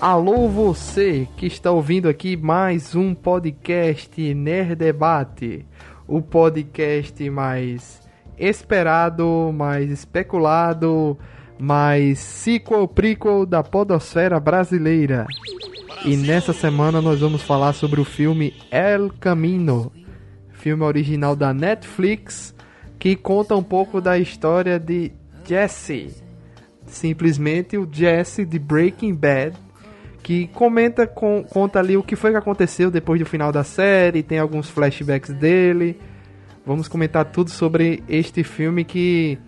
Alô você que está ouvindo aqui mais um podcast Nerd Debate, o podcast mais esperado, mais especulado, mais sequel prequel da podosfera brasileira. E nessa semana nós vamos falar sobre o filme El Camino, filme original da Netflix, que conta um pouco da história de Jesse, simplesmente o Jesse de Breaking Bad, que comenta com, conta ali o que foi que aconteceu depois do final da série, tem alguns flashbacks dele. Vamos comentar tudo sobre este filme que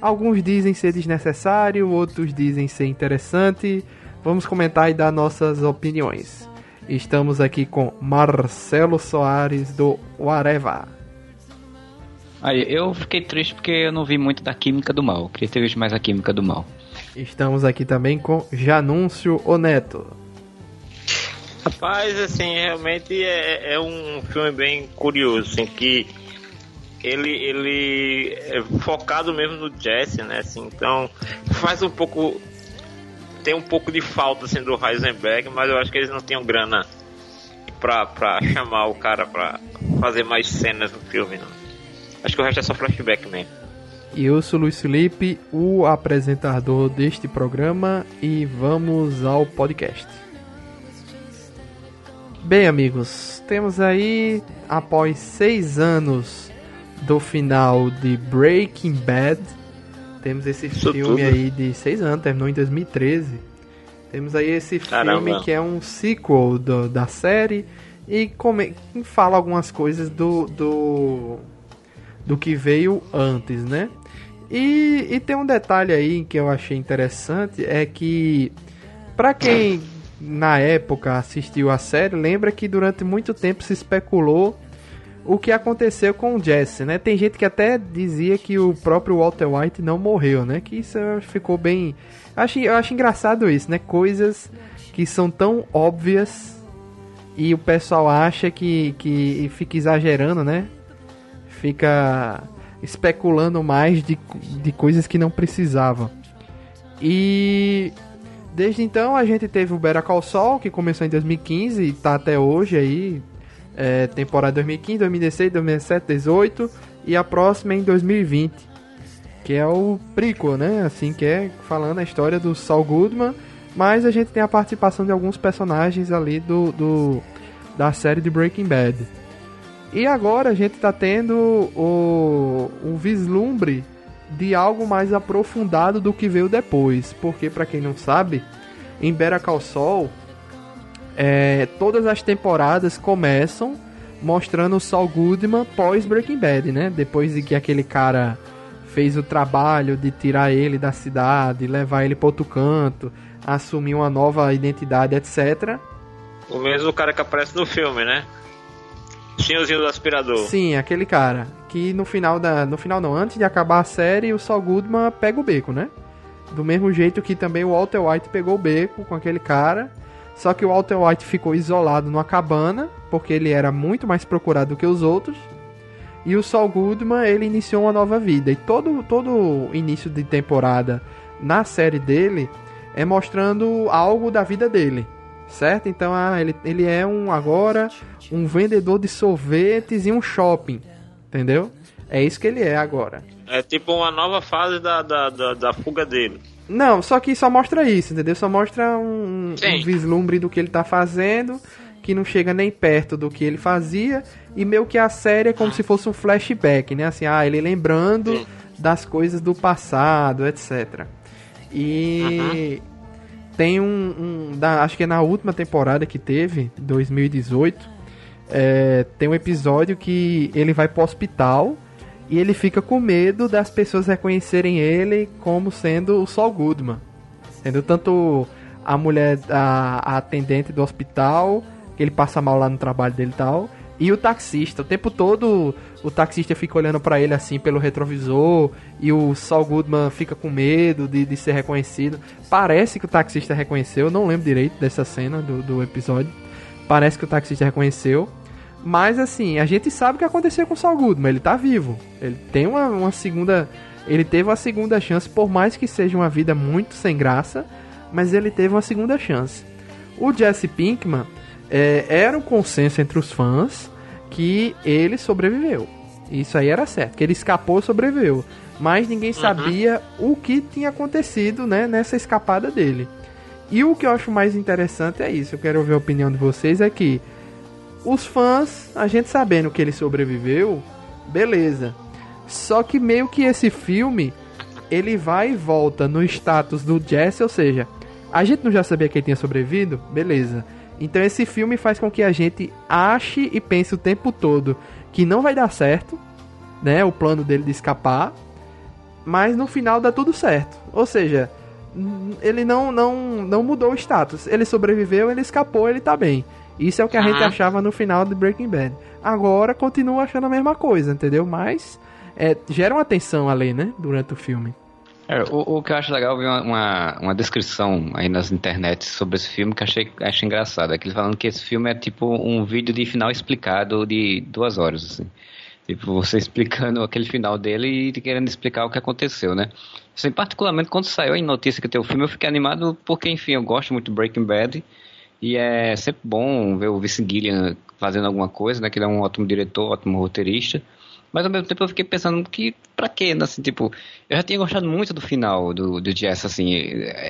alguns dizem ser desnecessário, outros dizem ser interessante. Vamos comentar e dar nossas opiniões. Estamos aqui com Marcelo Soares do Areva. Aí, eu fiquei triste porque eu não vi muito da Química do Mal. queria ter visto mais a Química do Mal. Estamos aqui também com Janúncio Oneto. Rapaz, assim, realmente é, é um filme bem curioso, assim, que ele, ele é focado mesmo no Jesse, né, assim, então faz um pouco, tem um pouco de falta, assim, do Heisenberg, mas eu acho que eles não tinham grana pra, pra chamar o cara pra fazer mais cenas no filme, não. Acho que o resto é só flashback mesmo. E eu sou Luiz Felipe, o apresentador deste programa, e vamos ao podcast. Bem, amigos, temos aí, após seis anos do final de Breaking Bad, temos esse Isso filme tudo. aí de seis anos, terminou em 2013. Temos aí esse Caramba. filme que é um sequel do, da série e come, fala algumas coisas do, do, do que veio antes, né? E, e tem um detalhe aí que eu achei interessante, é que para quem na época assistiu a série, lembra que durante muito tempo se especulou o que aconteceu com o Jesse, né? Tem gente que até dizia que o próprio Walter White não morreu, né? Que isso ficou bem. Eu acho, eu acho engraçado isso, né? Coisas que são tão óbvias e o pessoal acha que, que fica exagerando, né? Fica especulando mais de, de coisas que não precisavam. E Desde então a gente teve o Better Call Saul, que começou em 2015 e tá até hoje aí. É, temporada 2015, 2016, 2017, 2018 e a próxima em 2020. Que é o prequel, né? Assim que é falando a história do Saul Goodman. Mas a gente tem a participação de alguns personagens ali do, do da série de Breaking Bad. E agora a gente tá tendo o, um vislumbre de algo mais aprofundado do que veio depois. Porque, para quem não sabe, em Better Call Saul, é, todas as temporadas começam mostrando o Saul Goodman pós Breaking Bad, né? Depois de que aquele cara fez o trabalho de tirar ele da cidade, levar ele para outro canto, assumir uma nova identidade, etc. O mesmo cara que aparece no filme, né? Senhorzinho do aspirador. Sim, aquele cara. Que no final da. No final não, antes de acabar a série, o Saul Goodman pega o beco, né? Do mesmo jeito que também o Walter White pegou o beco com aquele cara. Só que o Walter White ficou isolado numa cabana, porque ele era muito mais procurado do que os outros. E o Saul Goodman, ele iniciou uma nova vida. E todo, todo início de temporada na série dele é mostrando algo da vida dele certo? Então ah, ele, ele é um agora um vendedor de sorvetes em um shopping, entendeu? É isso que ele é agora. É tipo uma nova fase da, da, da, da fuga dele. Não, só que só mostra isso, entendeu? Só mostra um, um, vislumbre do que ele tá fazendo, que não chega nem perto do que ele fazia, e meio que a série é como se fosse um flashback, né? Assim, ah, ele lembrando Sim. das coisas do passado, etc. E. Uhum tem um, um da, acho que é na última temporada que teve, 2018, é, tem um episódio que ele vai pro hospital e ele fica com medo das pessoas reconhecerem ele como sendo o Saul Goodman. Entendeu? Tanto a mulher, a, a atendente do hospital, que ele passa mal lá no trabalho dele e tal, E o taxista, o tempo todo o taxista fica olhando para ele assim pelo retrovisor e o Saul Goodman fica com medo de, de ser reconhecido. Parece que o taxista reconheceu, não lembro direito dessa cena do, do episódio. Parece que o taxista reconheceu. Mas assim, a gente sabe o que aconteceu com o Saul Goodman, ele tá vivo. Ele tem uma, uma segunda. Ele teve uma segunda chance, por mais que seja uma vida muito sem graça, mas ele teve uma segunda chance. O Jesse Pinkman é, era um consenso entre os fãs que ele sobreviveu. Isso aí era certo, que ele escapou, sobreviveu. Mas ninguém uhum. sabia o que tinha acontecido, né, nessa escapada dele. E o que eu acho mais interessante é isso, eu quero ouvir a opinião de vocês, é que os fãs, a gente sabendo que ele sobreviveu, beleza. Só que meio que esse filme, ele vai e volta no status do Jesse, ou seja, a gente não já sabia que ele tinha sobrevivido? Beleza. Então esse filme faz com que a gente ache e pense o tempo todo que não vai dar certo, né, o plano dele de escapar, mas no final dá tudo certo. Ou seja, ele não não não mudou o status. Ele sobreviveu, ele escapou, ele tá bem. Isso é o que a gente achava no final de Breaking Bad. Agora continua achando a mesma coisa, entendeu? Mas é, gera uma tensão ali, né, durante o filme. É, o, o, que eu acho legal, eu vi uma, uma, uma, descrição aí nas internet sobre esse filme que achei, achei engraçado. É que eles falando que esse filme é tipo um vídeo de final explicado de duas horas, assim. Tipo, você explicando aquele final dele e querendo explicar o que aconteceu, né? Assim, particularmente quando saiu em notícia que tem o filme, eu fiquei animado porque, enfim, eu gosto muito de Breaking Bad. E é sempre bom ver o Vince Gillian fazendo alguma coisa, né? Que ele é um ótimo diretor, ótimo roteirista. Mas ao mesmo tempo eu fiquei pensando que pra quê, né? Assim, tipo, eu já tinha gostado muito do final do, do Jess, assim.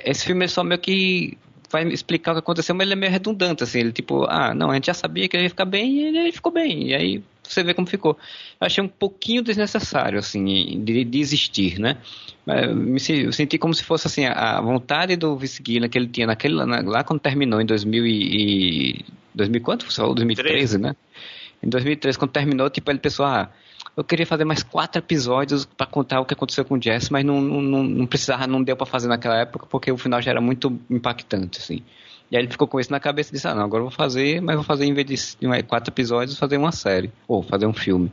Esse filme é só meio que vai explicar o que aconteceu, mas ele é meio redundante, assim. Ele, tipo, ah, não, a gente já sabia que ele ia ficar bem e ele ficou bem. E aí você vê como ficou. Eu achei um pouquinho desnecessário, assim, de, de existir, né? Me, eu senti como se fosse, assim, a vontade do Vince Gillian que ele tinha naquele, lá quando terminou em 2000 e... 2000 quanto? Você falou? 2013, 13. né? Em 2013, quando terminou, tipo, ele pensou, ah eu queria fazer mais quatro episódios para contar o que aconteceu com o Jesse, mas não, não, não precisava, não deu para fazer naquela época, porque o final já era muito impactante, assim. E aí ele ficou com isso na cabeça e disse, ah, não, agora eu vou fazer, mas vou fazer em vez de quatro episódios, fazer uma série, ou fazer um filme.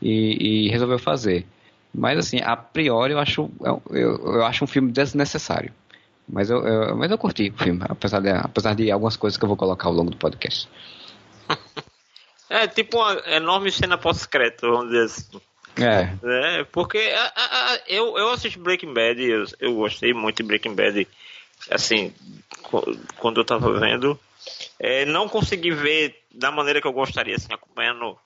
E, e resolveu fazer. Mas assim, a priori eu acho, eu, eu, acho um filme desnecessário. Mas eu, eu, mas eu curti o filme, apesar de, apesar de algumas coisas que eu vou colocar ao longo do podcast. É tipo uma enorme cena pós-crédito, vamos dizer assim. É. é porque a, a, a, eu, eu assisti Breaking Bad, eu, eu gostei muito de Breaking Bad, assim, quando eu tava vendo. É, não consegui ver da maneira que eu gostaria, assim, acompanhando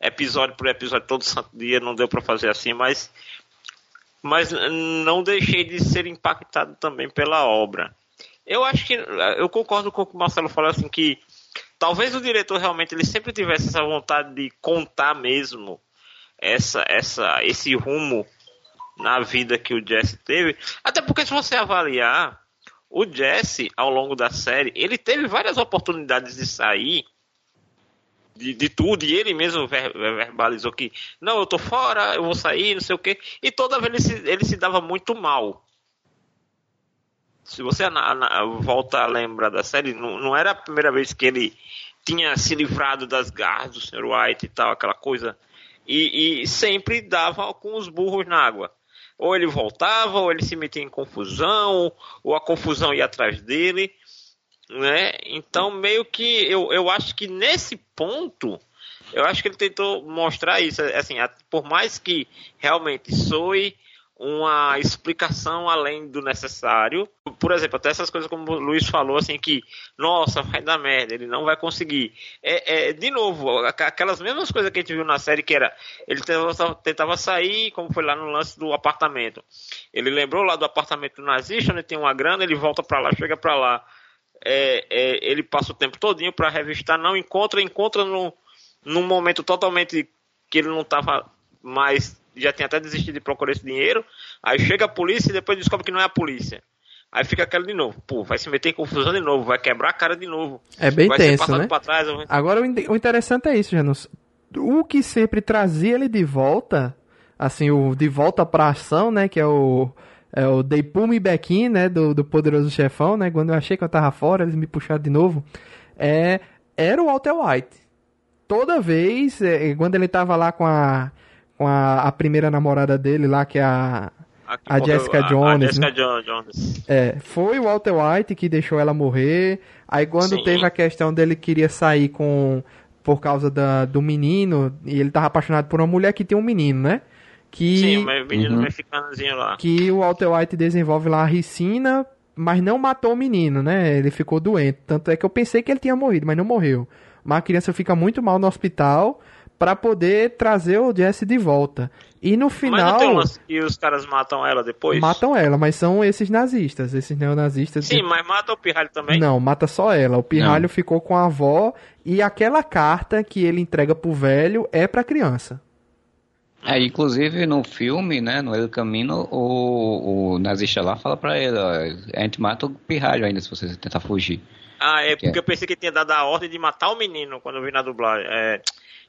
episódio por episódio todo santo dia, não deu para fazer assim, mas mas não deixei de ser impactado também pela obra. Eu acho que eu concordo com o que o Marcelo falou assim que talvez o diretor realmente ele sempre tivesse essa vontade de contar mesmo essa, essa, esse rumo na vida que o Jesse teve. Até porque se você avaliar o Jesse ao longo da série, ele teve várias oportunidades de sair de, de tudo, e ele mesmo ver, verbalizou que não, eu tô fora, eu vou sair, não sei o que, e toda vez ele se, ele se dava muito mal se você volta a lembrar da série, não, não, era a primeira vez que ele tinha se livrado das garras do Sr. White e tal, aquela coisa. E, e, sempre dava com os burros na água. Ou ele voltava, ou ele se metia em confusão, ou a confusão ia atrás dele. Né? Então, meio que eu, eu acho que nesse ponto, eu acho que ele tentou mostrar isso. Assim, por mais que realmente soe uma explicação além do necessário. Por exemplo, até essas coisas como o Luiz falou, assim, que, nossa, vai dar merda, ele não vai conseguir. É, é de novo, aquelas mesmas coisas que a gente viu na série, que era, ele tentava, tentava sair, como foi lá no lance do apartamento. Ele lembrou lá do apartamento nazista, onde tem uma grana, ele volta para lá, chega para lá, é, é, ele passa o tempo todinho para revistar, não encontra, encontra no, num momento totalmente que ele não estava mais já tinha até desistido de procurar esse dinheiro. Aí chega a polícia e depois descobre que não é a polícia. Aí fica aquela de novo. Pô, vai se meter em confusão de novo, vai quebrar a cara de novo. É bem vai tenso, né? Trás, Agora o interessante é isso, Janus. O que sempre trazia ele de volta, assim, o de volta pra ação, né, que é o é o Deipumi Bequin, né, do, do Poderoso Chefão, né, quando eu achei que eu tava fora, eles me puxaram de novo, é, era o Walter White. toda vez, é, quando ele tava lá com a com a, a primeira namorada dele lá, que é a a, Jessica Jones. A, Jessica né? Jones. É, foi o Walter White que deixou ela morrer. Aí quando Sim. teve a questão dele queria sair com por causa da, do menino, e ele tava apaixonado por uma mulher que tem um menino, né? Que, Sim, o menino uhum. mexicanozinho lá. Que o Walter White desenvolve lá a ricina, mas não matou o menino, né? Ele ficou doente. Tanto é que eu pensei que ele tinha morrido, mas não morreu. Mas a criança fica muito mal no hospital para poder trazer o Jesse de volta. E no final. Mas e os caras matam ela depois? Matam ela, mas são esses nazistas, esses neonazistas. Sim, mas mata o pirralho também? Não, mata só ela. O pirralho Não. ficou com a avó e aquela carta que ele entrega pro velho é pra criança. É, inclusive no filme, né, no El Camino, o, o nazista lá fala pra ele, ó, a gente mata o pirralho ainda se você tentar fugir. Ah, é porque é. eu pensei que tinha dado a ordem de matar o menino quando eu vi na dublagem. É,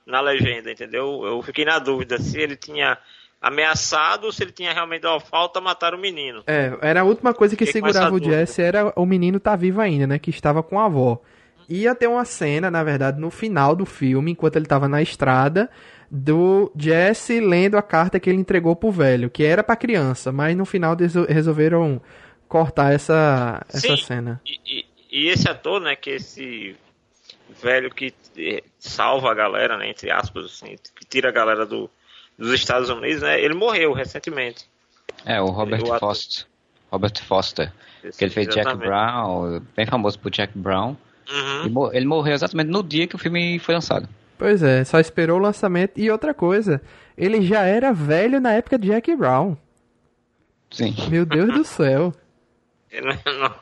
na legenda, entendeu? Eu fiquei na dúvida se ele tinha ameaçado ou se ele tinha realmente dado falta matar o menino. É, era a última coisa que fiquei segurava o Jesse era o menino tá vivo ainda, né? Que estava com a avó. Ia ter uma cena, na verdade, no final do filme, enquanto ele estava na estrada, do Jesse lendo a carta que ele entregou pro velho, que era pra criança, mas no final resolveram cortar essa, essa Sim, cena. E, e, e esse ator, né, que esse velho que eh, salva a galera, né, entre aspas, assim, que tira a galera do, dos Estados Unidos, né, ele morreu recentemente. É, o Robert ele, Foster. Robert Foster. Esse, que ele fez exatamente. Jack Brown, bem famoso por Jack Brown. Uhum. Ele morreu exatamente no dia que o filme foi lançado. Pois é, só esperou o lançamento. E outra coisa, ele já era velho na época de Jack Brown. Sim. Meu Deus do céu. Ele não,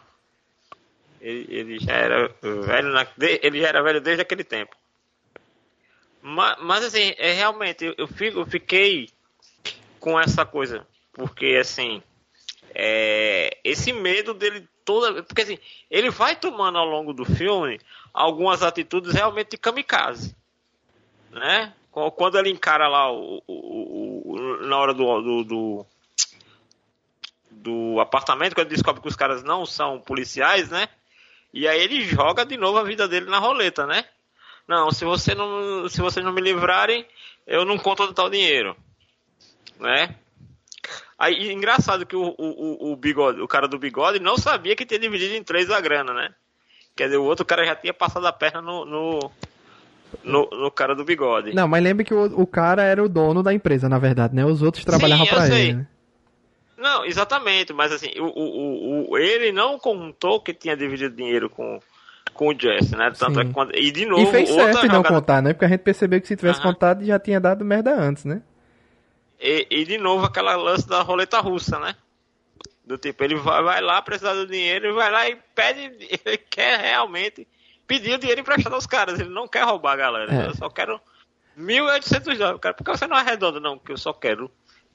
ele, ele já era velho, na, ele já era velho desde aquele tempo. Mas, mas assim, é realmente, eu, fico, eu fiquei com essa coisa, porque assim, é, esse medo dele toda, porque assim, ele vai tomando ao longo do filme algumas atitudes realmente de kamikaze, né? Quando ele encara lá o, o, o na hora do, do, do, do apartamento, quando ele descobre que os caras não são policiais, né? E aí ele joga de novo a vida dele na roleta, né? Não, se você não, se vocês não me livrarem, eu não conto o tal dinheiro, né? Aí engraçado que o, o, o, bigode, o cara do bigode não sabia que tinha dividido em três a grana, né? Quer dizer, o outro cara já tinha passado a perna no, no, no, no cara do bigode. Não, mas lembra que o, o cara era o dono da empresa, na verdade, né? Os outros trabalhavam para ele. Né? Não, exatamente, mas assim, o, o, o, ele não contou que tinha dividido dinheiro com, com o Jesse, né? Tanto é quando, e de novo. E fez certo em não contar, né? Porque a gente percebeu que se tivesse uhum. contado já tinha dado merda antes, né? E, e, de novo aquela lance da roleta russa, né? Do tipo, ele vai, vai lá precisar do dinheiro, ele vai lá e pede, ele quer realmente pedir o dinheiro emprestado aos caras, ele não quer roubar a galera, é. eu só quero 1.800 dólares. Por que você não arredonda, não? Porque eu só quero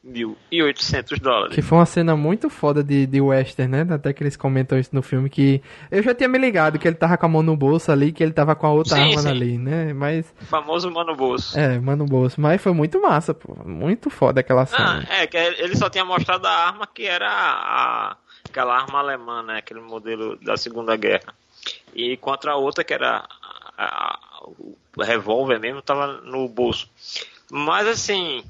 1.800 dólares. Que foi uma cena muito foda de, de western, né? Até que eles comentam isso no filme, que eu já tinha me ligado que ele tava com a mão no bolso ali, que ele tava com a outra sim, arma sim. ali, né? Mas... O famoso mano bolso. É, mano bolso. Mas foi muito massa, pô. Muito foda aquela cena. Ah, é, que ele só tinha mostrado a arma que era a... aquela arma alemã, né? Aquele modelo da Segunda Guerra. E contra a outra, que era a, a, o revólver mesmo, tava no bolso. Mas assim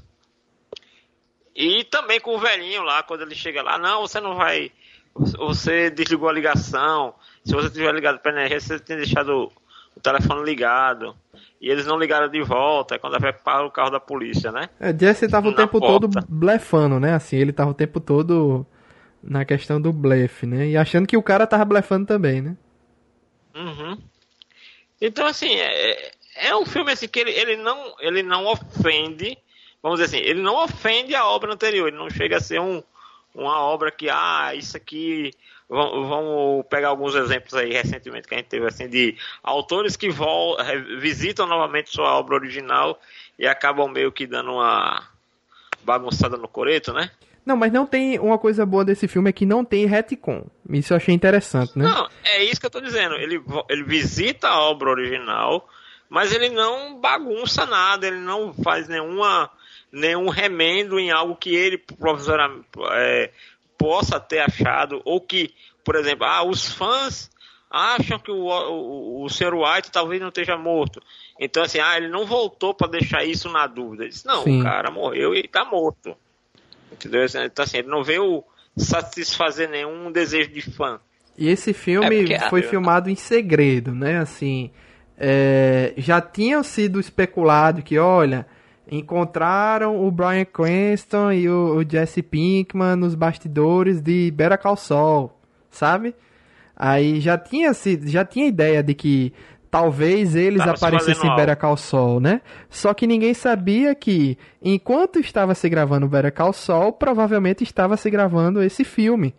e também com o velhinho lá, quando ele chega lá, não, você não vai. Você desligou a ligação. Se você tiver ligado para a energia, você tem deixado o telefone ligado. E eles não ligaram de volta, é quando vai para o carro da polícia, né? É, Jesse tava o tempo porta. todo blefando, né? Assim, ele tava o tempo todo na questão do blefe, né? E achando que o cara tava blefando também, né? Uhum. Então, assim, é, é um filme assim que ele, ele, não, ele não ofende vamos dizer assim, ele não ofende a obra anterior, ele não chega a ser um, uma obra que, ah, isso aqui. Vamos, pegar alguns exemplos aí recentemente que a gente teve, assim, de autores que vol, visitam novamente sua obra original e acabam meio que dando uma bagunçada no coreto, né? Não, mas não tem uma coisa boa desse filme é que não tem retcon. Isso eu achei interessante, né? Não, é isso que eu tô dizendo. Ele, ele visita a obra original, mas ele não bagunça nada, ele não faz nenhuma nenhum remendo em algo que ele é, possa ter achado, ou que, por exemplo, ah, os fãs acham que o, o, o Sr. White talvez não esteja morto. Então, assim, ah, ele não voltou para deixar isso na dúvida. Ele disse, não, Sim. o cara morreu e está morto. Entendeu? Então, assim, ele não veio satisfazer nenhum desejo de fã. E esse filme é foi filmado em segredo, né? Assim, é, já tinham sido especulado que, olha, encontraram o Brian Cranston e o, o Jesse Pinkman nos bastidores de Better Call Saul, sabe? Aí já tinha sido, já tinha ideia de que talvez eles Tava aparecessem em Better Call Saul, né? Só que ninguém sabia que enquanto estava se gravando Better Call Saul, provavelmente estava se gravando esse filme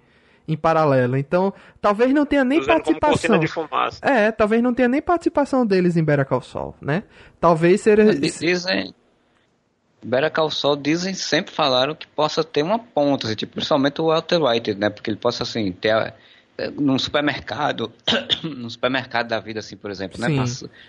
em paralelo. Então, talvez não tenha nem participação. de fumaça. É, talvez não tenha nem participação deles em Better Call Saul, né? Talvez seja Dizem Better Call Saul dizem sempre falaram que possa ter uma ponta, assim, tipo, principalmente o Walter White, né? Porque ele possa assim ter a, num supermercado, num supermercado da vida, assim, por exemplo, né?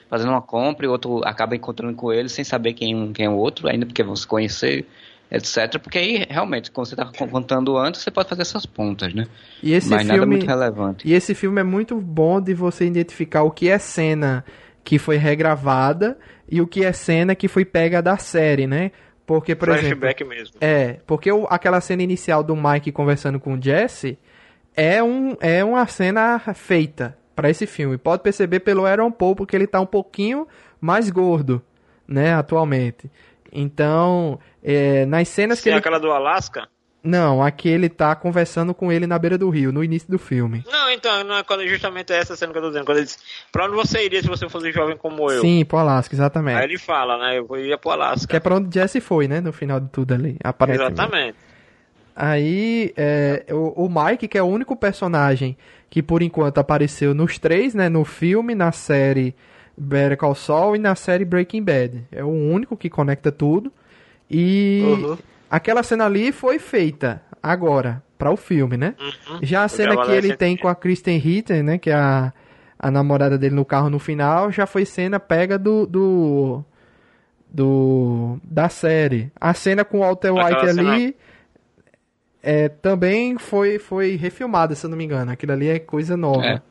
fazendo uma compra e o outro acaba encontrando com ele sem saber quem, quem é o outro, ainda porque vão se conhecer, etc. Porque aí, realmente, como você estava contando antes, você pode fazer essas pontas, né? E esse Mas filme, nada muito relevante. E esse filme é muito bom de você identificar o que é cena que foi regravada e o que é cena que foi pega da série, né? Porque, por Flashback exemplo. mesmo. É, porque o, aquela cena inicial do Mike conversando com o Jesse é, um, é uma cena feita para esse filme. Pode perceber pelo Aaron Paul, porque ele tá um pouquinho mais gordo, né, atualmente. Então, é, nas cenas Sim, que ele... aquela do Alasca? Não, aqui ele tá conversando com ele na beira do rio, no início do filme. Não, então, não é quando justamente é essa cena que eu tô dizendo. Quando ele diz, pra onde você iria se você fosse jovem como eu? Sim, pro Alasca, exatamente. Aí ele fala, né, eu iria pro Alasca. Que é pra onde Jesse foi, né, no final de tudo ali, aparentemente. Exatamente. Aí, é, o, o Mike, que é o único personagem que por enquanto apareceu nos três, né, no filme, na série Better Call Saul e na série Breaking Bad. É o único que conecta tudo. E uhum. Aquela cena ali foi feita agora para o filme, né? Uhum. Já a cena que ele tem com a Kristen Ritter, né, que é a, a namorada dele no carro no final, já foi cena pega do, do do da série. A cena com o Walter White ali é, também foi, foi refilmada, se eu não me engano. Aquilo ali é coisa nova. É.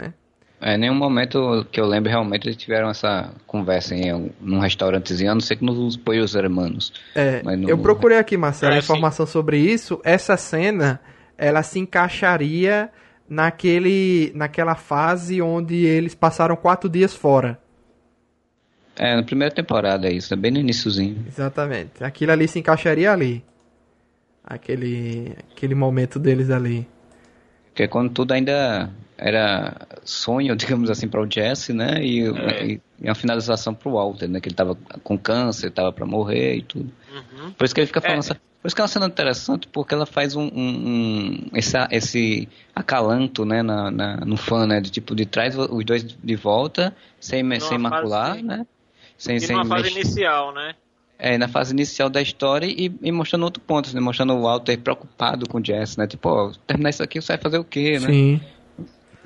Né? É, nenhum momento que eu lembro realmente eles tiveram essa conversa em num restaurantezinho, a não ser que nos Poios Hermanos. É, no... eu procurei aqui, Marcelo, é, informação sim. sobre isso. Essa cena, ela se encaixaria naquele, naquela fase onde eles passaram quatro dias fora. É, na primeira temporada é isso, é bem no iníciozinho. Exatamente. Aquilo ali se encaixaria ali aquele, aquele momento deles ali. Que é quando tudo ainda era sonho, digamos assim, para o Jesse, né? E, é. e, e, a finalização para o Walter, né? Que ele tava com câncer, tava para morrer e tudo. Uhum. Por isso que ele fica falando é. essa, por isso que é uma cena interessante, porque ela faz um, um, um esse, esse acalanto, né, na, na, no fã, né, de tipo, de traz os dois de volta, sem, sem macular, fase, né, sem, e sem numa fase inicial, né, é, na fase inicial da história e, e mostrando outro ponto, né? mostrando o Walter preocupado com o Jess, né? Tipo, ó, terminar isso aqui, você vai fazer o quê, né? Sim.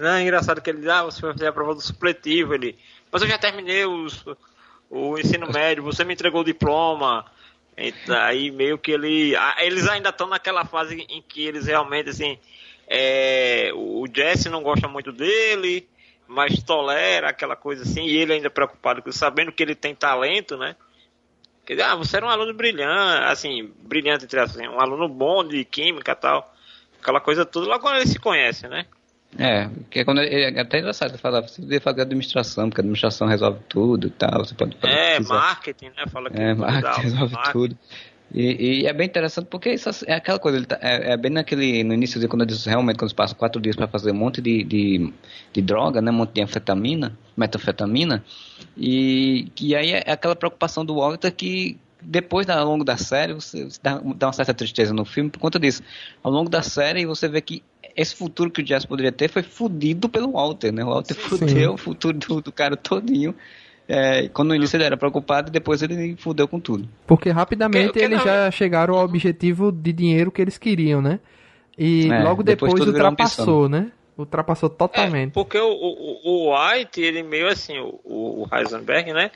Não, é engraçado que ele, ah, você vai fazer a prova do supletivo, ele, mas eu já terminei os, o ensino médio, você me entregou o diploma, e aí meio que ele, eles ainda estão naquela fase em que eles realmente, assim, é, o Jesse não gosta muito dele, mas tolera aquela coisa assim, e ele ainda preocupado, sabendo que ele tem talento, né? Quer dizer, ah, você era um aluno brilhante, assim, brilhante, entre assim, um aluno bom de química tal. Aquela coisa toda, lá quando ele se conhece, né? É, que é quando ele, é até engraçado falar, você deve fazer administração, porque a administração resolve tudo e tal, você pode fazer É, marketing, né? Fala que é, marketing resolve marketing. tudo. E, e, é bem interessante porque isso é aquela coisa, tá, é, é, bem naquele, no início de quando eles realmente, quando eles passam quatro dias para fazer um monte de, de, de, droga, né, um monte de anfetamina, metanfetamina, e, e aí é aquela preocupação do Walter que depois, ao longo da série, você, você dá, uma certa tristeza no filme por conta disso. Ao longo da série, você vê que esse futuro que o Jazz poderia ter foi fudido pelo Walter, né? O Walter sim, fudeu sim. o futuro do, do cara todinho. É, quando no início ele era preocupado, depois ele fudeu com tudo. Porque rapidamente que, que eles não... já chegaram ao objetivo de dinheiro que eles queriam, né? E é, logo depois, depois ultrapassou, né? Ultrapassou totalmente. É, porque o, o, o, White, ele meio assim, o, o Heisenberg, né?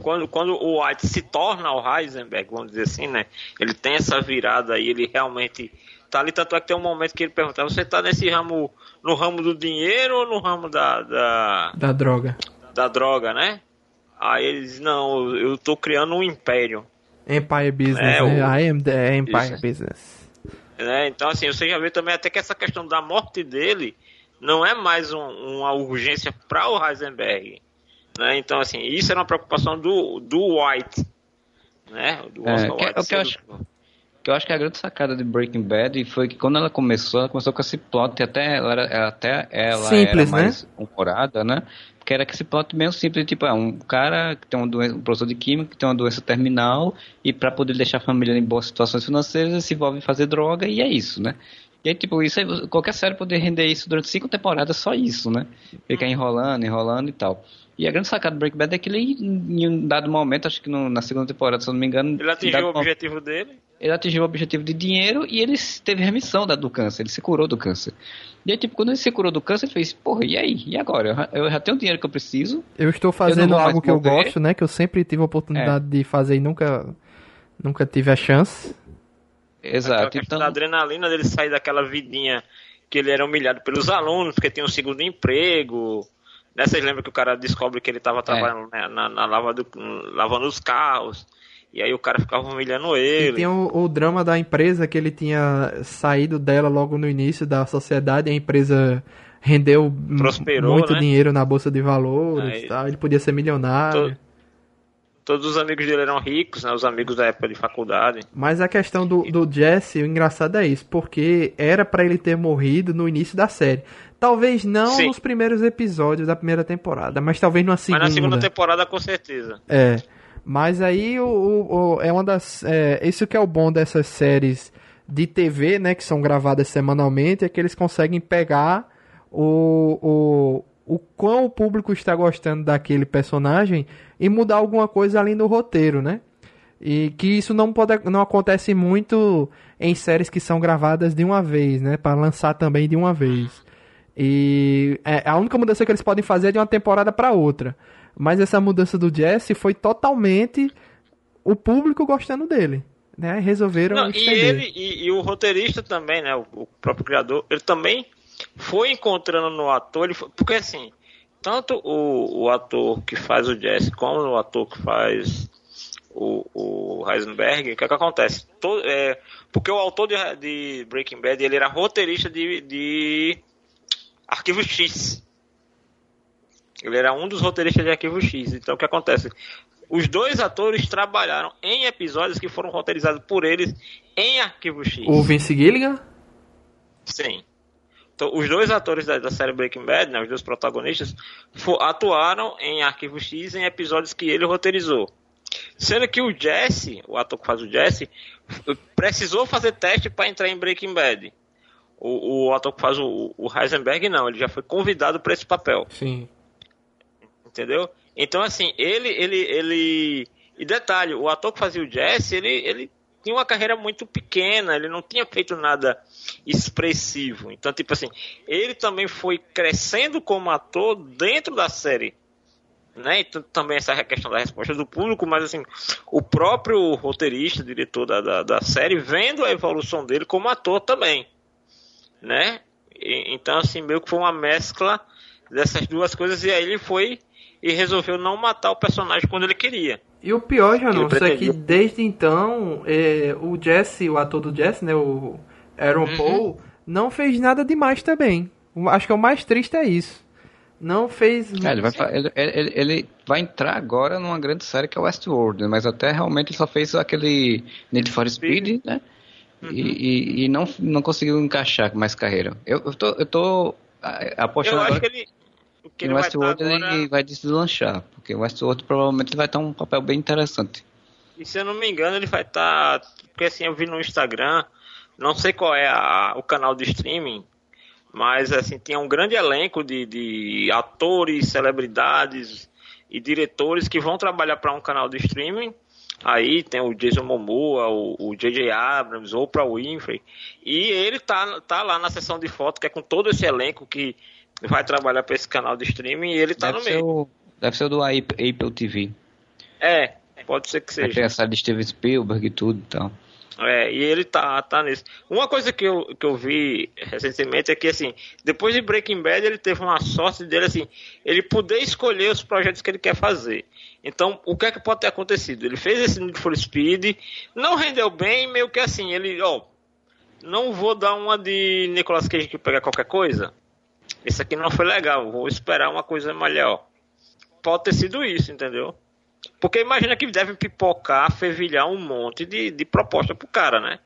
Quando, quando o White se torna o Heisenberg, vamos dizer assim, né? Ele tem essa virada aí, ele realmente tá ali, tanto é que tem um momento que ele pergunta, você tá nesse ramo, no ramo do dinheiro ou no ramo da... Da, da droga. Da droga, né? Aí ele diz, não, eu tô criando um império. Empire Business, é, né? O... I am the Empire Isso. Business. É, então, assim, você já vê também até que essa questão da morte dele não é mais um, uma urgência para o Heisenberg. Né? Então, assim, isso era uma preocupação do, do White. Né? Do é, que, White. Que eu, acho, que eu acho que a grande sacada de Breaking Bad foi que quando ela começou, ela começou com esse plot, até ela, era, até ela Simples, era mais né? humorada, né? que era esse plot meio simples, tipo, é um cara que tem uma doença, um professor de química que tem uma doença terminal e para poder deixar a família em boas situações financeiras, ele se envolve em fazer droga e é isso, né? E aí, tipo, isso aí, qualquer série poderia render isso durante cinco temporadas, só isso, né? Ficar enrolando, enrolando e tal. E a grande sacada do Breaking Bad é que ele, em um dado momento, acho que no, na segunda temporada, se eu não me engano... Ele atingiu o objetivo momento, dele? Ele atingiu o objetivo de dinheiro e ele teve remissão da, do câncer, ele se curou do câncer. E aí, tipo, quando ele se curou do câncer, ele fez, porra, e aí? E agora? Eu já tenho o dinheiro que eu preciso. Eu estou fazendo eu algo que eu gosto, né? Que eu sempre tive a oportunidade é. de fazer e nunca, nunca tive a chance. Exato. Então... A adrenalina dele sair daquela vidinha que ele era humilhado pelos alunos, porque tinha um segundo emprego. Né? Vocês lembram que o cara descobre que ele estava é. trabalhando é. né, na, na lava do, lavando os carros. E aí o cara ficava humilhando ele. E tem o, o, drama da empresa que ele tinha saído dela logo no início da sociedade, a empresa rendeu Prosperou, muito né? dinheiro na bolsa de valores, aí, tal. ele podia ser milionário. To, todos os amigos dele eram ricos, né? Os amigos da época de faculdade. Mas a questão do, do Jesse, o engraçado é isso, porque era para ele ter morrido no início da série. Talvez não Sim. nos primeiros episódios da primeira temporada, mas talvez numa segunda. Mas na segunda temporada com certeza. É. Mas aí o, o, o, é uma das. É, isso que é o bom dessas séries de TV, né? Que são gravadas semanalmente, é que eles conseguem pegar o, o, quão o público está gostando daquele personagem e mudar alguma coisa além do roteiro, né? E que isso não, pode, não acontece muito em séries que são gravadas de uma vez, né? Para lançar também de uma vez. E é, a única mudança que eles podem fazer é de uma temporada para outra. Mas essa mudança do Jesse foi totalmente o público gostando dele. Né? Resolveram Não, e ele e, e, o roteirista também, né? O, o, próprio criador, ele também foi encontrando no ator, ele foi, porque assim, tanto o, o ator que faz o Jesse como o ator que faz o, o Heisenberg, o que, é que acontece? Todo, é, porque o autor de, de, Breaking Bad ele era roteirista de, de Arquivo X. Ele era um dos roteiristas de Arquivo X. Então o que acontece? Os dois atores trabalharam em episódios que foram roteirizados por eles em Arquivo X. O Vince Gilligan? Sim. Então, os dois atores da, da, série Breaking Bad, né, os dois protagonistas, for, atuaram em Arquivo X em episódios que ele roteirizou. Sendo que o Jesse, o ator que faz o Jesse, precisou fazer teste para entrar em Breaking Bad. O, o ator que faz o, o Heisenberg, não, ele já foi convidado para esse papel. Sim entendeu? Então, assim, ele, ele, ele... E detalhe, o ator que fazia o Jesse, ele, ele tinha uma carreira muito pequena, ele não tinha feito nada expressivo. Então, tipo assim, ele também foi crescendo como ator dentro da série. Né? Então, também essa questão da resposta do público, mas assim, o próprio roteirista, diretor da, da, da série, vendo a evolução dele como ator também. Né? E, então, assim, meio que foi uma mescla dessas duas coisas, e aí ele foi e resolveu não matar o personagem quando ele queria. E o pior, Janus, é que desde então é, o Jesse, o ator do Jesse, né, o Aaron uhum. Paul, não fez nada demais também. Acho que o mais triste é isso. Não fez. É, ele, vai, ele, ele, ele, vai entrar agora numa grande série que é Westworld, né? mas até realmente ele só fez aquele Need for Speed, né? Uhum. E, e, e, não, não conseguiu encaixar mais carreira. Eu, eu, tô, eu tô apostando. Eu acho agora... que ele porque o Westworld vai, agora... vai deslanchar, porque o Westworld provavelmente vai estar um papel bem interessante. E se eu não me engano, ele vai estar. Porque assim, eu vi no Instagram, não sei qual é a, o canal de streaming, mas assim, tinha um grande elenco de, de atores, celebridades e diretores que vão trabalhar para um canal de streaming. Aí tem o Jason Momoa, o J.J. Abrams, Oprah Winfrey. E ele tá, tá lá na sessão de foto, que é com todo esse elenco que vai trabalhar para esse canal de streaming e ele tá deve no meio. O, deve ser o do Apple TV. É, pode ser que seja. Tem a série de Steven Spielberg e tudo e tal. É, e ele tá, tá nisso. Uma coisa que eu, que eu vi recentemente é que, assim, depois de Breaking Bad, ele teve uma sorte dele, assim, ele poder escolher os projetos que ele quer fazer. Então, o que é que pode ter acontecido? Ele fez esse Need for Speed, não rendeu bem, meio que assim, ele, ó, não vou dar uma de Nicolas Cage que pega qualquer coisa. Esse aqui não foi legal, vou esperar uma coisa melhor. Pode ter sido isso, entendeu? Porque imagina que deve pipocar, fervilhar um monte de, de proposta pro cara, né?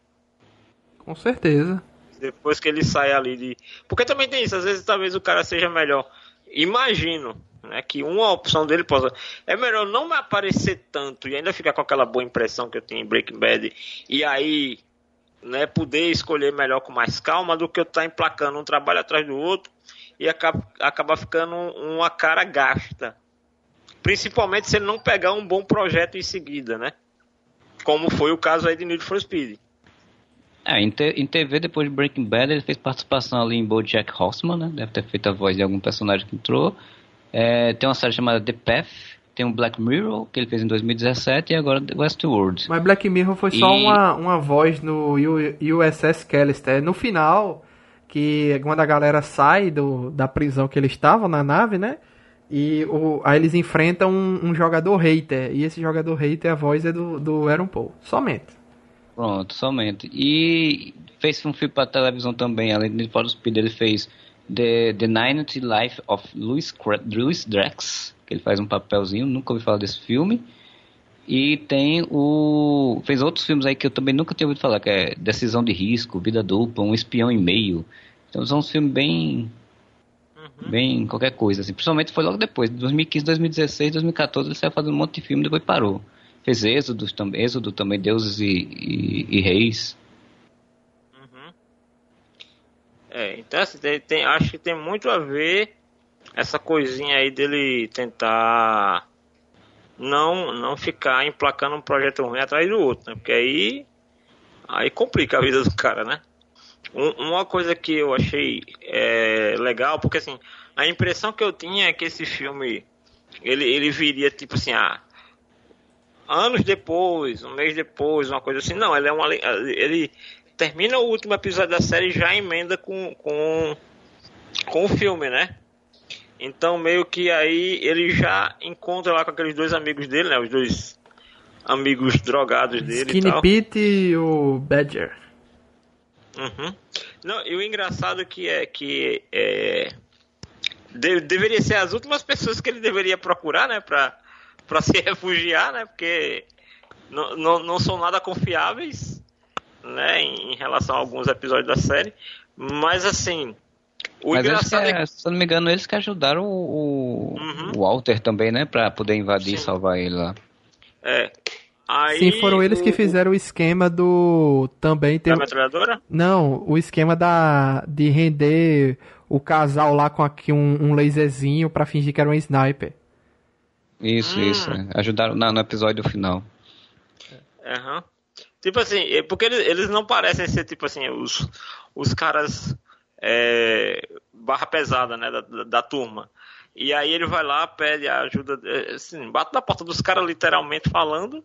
Com certeza. Depois que ele sai ali de. Porque também tem isso, às vezes talvez o cara seja melhor. Imagino, né? Que uma opção dele possa. É melhor não me aparecer tanto e ainda ficar com aquela boa impressão que eu tinha em Breaking Bad. E aí, né, poder escolher melhor com mais calma do que eu estar tá emplacando um trabalho atrás do outro e acaba, acaba ficando uma cara gasta Principalmente se ele não pegar um bom projeto em seguida, né? Como foi o caso aí de Need for Speed. É, em, te, em TV, depois de Breaking Bad, ele fez participação ali em BoJack Horseman, né? Deve ter feito a voz de algum personagem que entrou. É, tem uma série chamada The Path, tem um Black Mirror, que ele fez em 2017, e agora The Westworld. Mas Black Mirror foi e... só uma, uma voz no USS Callister. No final, que quando a galera sai do, da prisão que eles estavam na nave, né? E o, aí eles enfrentam um, um, jogador hater. E esse jogador hater, a voz é do, do Aaron Paul. Somente. Pronto, somente. E fez um filme para televisão também. Além de For Speed, ele fez The, The Ninety Life of Louis, Louis Drex. Que ele faz um papelzinho. Nunca ouvi falar desse filme. E tem o. Fez outros filmes aí que eu também nunca tinha ouvido falar, que é Decisão de Risco, Vida Dupla, Um Espião e Meio. Então são uns filmes bem Uhum. Bem, qualquer coisa, assim. Principalmente foi logo depois, 2015, 2016, 2014, ele saiu fazendo um monte de filme, depois parou. Fez Êxodo, também, Êxodo também, Deuses e, e, e Reis. Uhum. É, então assim, tem, tem, acho que tem muito a ver essa coisinha aí dele tentar não não ficar emplacando um projeto ruim atrás do outro, né? Porque aí aí complica a vida do cara, né? Um, uma coisa que eu achei é, legal, porque assim, a impressão que eu tinha é que esse filme ele, ele viria tipo assim, ah, anos depois, um mês depois, uma coisa assim. Não, ele é uma ele termina o último episódio da série já emenda com com com o filme, né? Então meio que aí ele já encontra lá com aqueles dois amigos dele, né? Os dois amigos drogados dele Skinny e tal. Pete e o Badger. Uhum. Não, e o engraçado que é que é, de, deveria ser as últimas pessoas que ele deveria procurar, né, pra, pra se refugiar, né, porque não, não, não são nada confiáveis, né, em, em, relação a alguns episódios da série, mas assim, o mas engraçado é, é, se eu não me engano, eles que ajudaram o, uhum. o Walter também, né, pra poder invadir Sim. e salvar ele lá. É, Aí, Sim, foram eles o... que fizeram o esquema do. Também tem. Da metralhadora? Não, o esquema da. de render o casal lá com aqui um, um laserzinho pra fingir que era um sniper. Isso, hum. isso. É. Ajudaram no episódio final. Aham. Uhum. Tipo assim, é porque eles, eles não parecem ser, tipo assim, os, os caras é, barra pesada, né, da, da, da turma. E aí ele vai lá, pede ajuda, é, assim, bate na porta dos caras literalmente falando,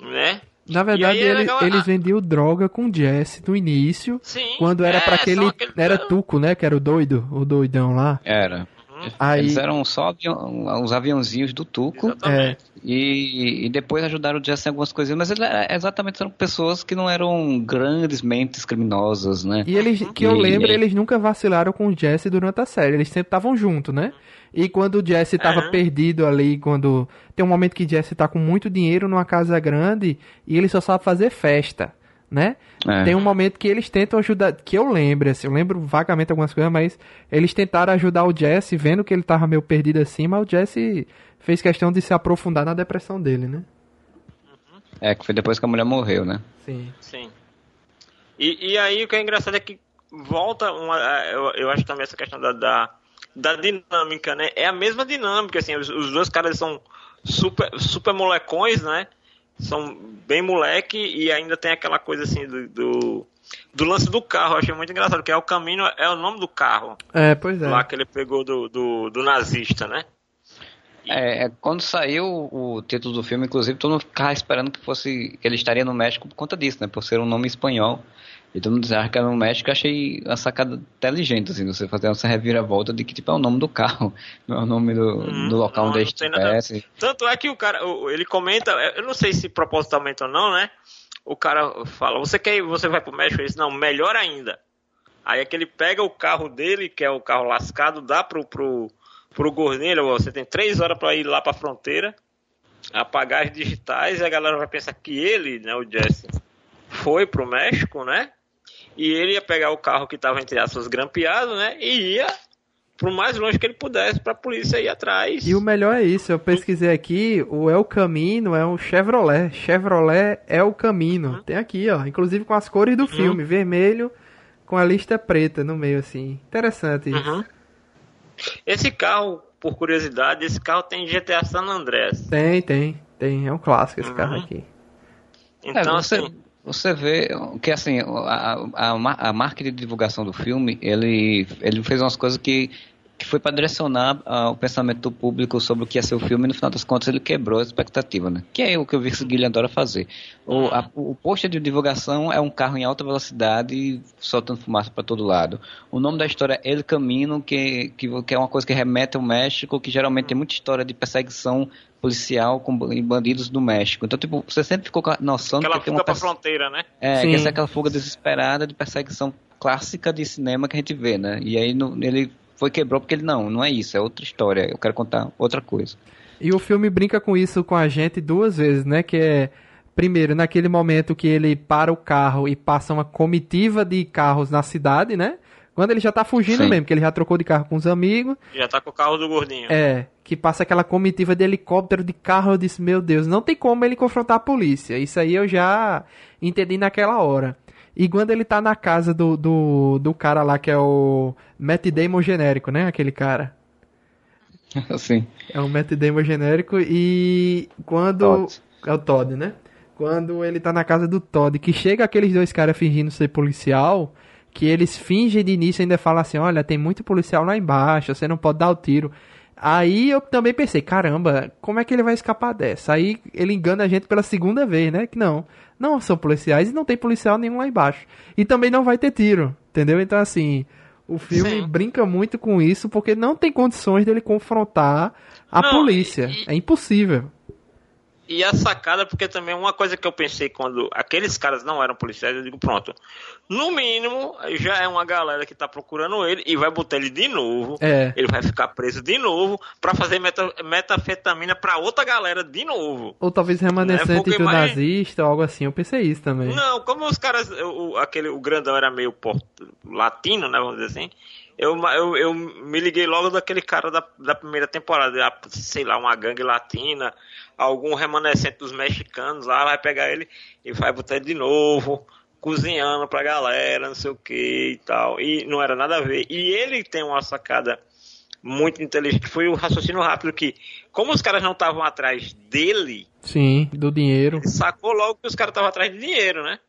né? Na verdade, ele, legal... eles vendiam droga com Jesse no início, Sim, quando era é, para aquele, aquele, Era Tuco, né? Que era o doido, o doidão lá. Era. Aí... Eles eram só avião, os aviãozinhos do Tuco. É. E, e depois ajudaram o Jesse em algumas coisas, mas ele, exatamente eram pessoas que não eram grandes mentes criminosas, né? E eles, que eu lembro, eles nunca vacilaram com o Jesse durante a série, eles sempre estavam juntos, né? E quando o Jesse tava uhum. perdido ali, quando. Tem um momento que Jesse tá com muito dinheiro numa casa grande e ele só sabe fazer festa, né? É. Tem um momento que eles tentam ajudar. Que eu lembro, assim, eu lembro vagamente algumas coisas, mas eles tentaram ajudar o Jesse, vendo que ele tava meio perdido assim, mas o Jesse fez questão de se aprofundar na depressão dele, né? É, que foi depois que a mulher morreu, né? Sim. Sim. E, e aí o que é engraçado é que volta uma. Eu, eu acho também essa questão da, da da dinâmica, né? É a mesma dinâmica, assim, os, os dois caras são super, super molecões, né? São bem moleque e ainda tem aquela coisa assim do, do, do lance do carro. Eu achei muito engraçado, que é o caminho, é o nome do carro. É, pois é. Lá que ele pegou do, do, do nazista, né? É, é, quando saiu o título do filme, inclusive, todo mundo ficava esperando que fosse que ele estaria no México por conta disso, né? Por ser um nome espanhol. E todo mundo dizia que era no México, achei uma sacada inteligente, assim, você fazer essa reviravolta de que, tipo, é o nome do carro, não é o nome do, hum, do local não, onde ele estivesse. Tanto é que o cara, ele comenta, eu não sei se propositalmente ou não, né? O cara fala, você quer você vai pro México? Ele diz, não, melhor ainda. Aí é que ele pega o carro dele, que é o carro lascado, dá pro, pro, pro Gornelho, você tem três horas para ir lá pra fronteira, apagar as digitais, e a galera vai pensar que ele, né, o Jesse, foi pro México, né? E ele ia pegar o carro que estava entre aspas grampeado, né? E ia pro mais longe que ele pudesse para a polícia ir atrás. E o melhor é isso, eu pesquisei aqui, o El Camino é um Chevrolet. Chevrolet é o Camino. Uhum. Tem aqui, ó, inclusive com as cores do uhum. filme, vermelho com a lista preta no meio assim. Interessante isso. Uhum. Esse carro, por curiosidade, esse carro tem GTA San Andreas. Tem, tem, tem. É um clássico esse uhum. carro aqui. Então, é, você, assim, você vê que assim, a, a, a marca de divulgação do filme, ele, ele fez umas coisas que que foi para direcionar uh, o pensamento do público sobre o que ia ser o filme e no final das contas ele quebrou a expectativa, né? Que é o que eu vi que o Guilherme adora fazer. O, a, o poster de divulgação é um carro em alta velocidade soltando fumaça para todo lado. O nome da história é El Camino, que, que, que, é uma coisa que remete ao México, que geralmente tem muita história de perseguição policial com bandidos do México. Então, tipo, você sempre ficou com a noção aquela de que tem uma fuga pra fronteira, né? É, Sim. que essa é aquela fuga desesperada de perseguição clássica de cinema que a gente vê, né? E aí no, ele foi quebrou porque ele não, não é isso, é outra história. Eu quero contar outra coisa. E o filme brinca com isso com a gente duas vezes, né? Que é primeiro naquele momento que ele para o carro e passa uma comitiva de carros na cidade, né? Quando ele já tá fugindo Sim. mesmo, que ele já trocou de carro com os amigos. Já tá com o carro do gordinho. É, que passa aquela comitiva de helicóptero, de carro, eu disse, meu Deus, não tem como ele confrontar a polícia. Isso aí eu já entendi naquela hora. E quando ele tá na casa do, do, do cara lá que é o Matt Damon genérico, né? Aquele cara. Sim. É o Matt Damon genérico e quando... Todd. É o Todd, né? Quando ele tá na casa do Todd, que chega aqueles dois caras fingindo ser policial, que eles fingem de início e ainda falam assim, olha, tem muito policial lá embaixo, você não pode dar o tiro. Aí eu também pensei, caramba, como é que ele vai escapar dessa? Aí ele engana a gente pela segunda vez, né? Que não, não são policiais e não tem policial nenhum lá embaixo. E também não vai ter tiro, entendeu? Então, assim, o filme Sim. brinca muito com isso porque não tem condições dele confrontar a não, polícia. E, é impossível. E a sacada, porque também uma coisa que eu pensei quando aqueles caras não eram policiais, eu digo, pronto, no mínimo já é uma galera que tá procurando ele e vai botar ele de novo. É. Ele vai ficar preso de novo para fazer meta, metafetamina para outra galera de novo. Ou talvez remanescente né? do mais... nazista ou algo assim, eu pensei isso também. Não, como os caras, o, aquele, o grandão era meio latino, né, vamos dizer assim, eu, eu, eu me liguei logo daquele cara da, da primeira temporada, sei lá, uma gangue latina, algum remanescente dos mexicanos lá, vai pegar ele e vai botar ele de novo, cozinhando pra galera, não sei o que e tal. E não era nada a ver. E ele tem uma sacada muito inteligente, foi o raciocínio rápido que, como os caras não estavam atrás dele. Sim, do dinheiro. Sacou logo que os caras estavam atrás de dinheiro, né?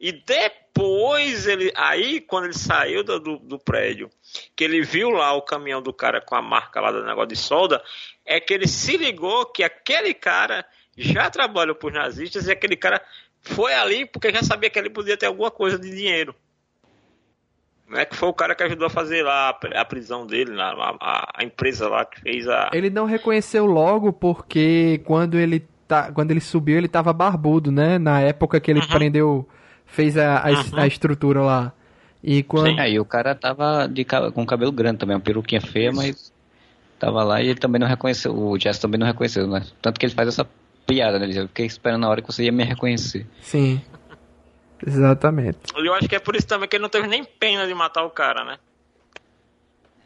E depois ele. Aí, quando ele saiu do, do, do, prédio, que ele viu lá o caminhão do cara com a marca lá do negócio de solda, é que ele se ligou que aquele cara já trabalhou por nazistas e aquele cara foi ali porque já sabia que ele podia ter alguma coisa de dinheiro. É que foi o cara que ajudou a fazer lá a prisão dele, a, a, a empresa lá que fez a. Ele não reconheceu logo porque quando ele tá, quando ele subiu ele tava barbudo, né? Na época que ele uhum. prendeu fez a, a, uhum. a estrutura lá. E quando... Sim, aí o cara tava de, com cabelo grande também, uma peruquinha feia, mas tava lá e ele também não reconheceu, o Jess também não reconheceu, né? Tanto que ele faz essa piada, né? Eu fiquei esperando a hora que você ia me reconhecer. Sim. Exatamente. Eu acho que é por isso também que ele não teve nem pena de matar o cara, né?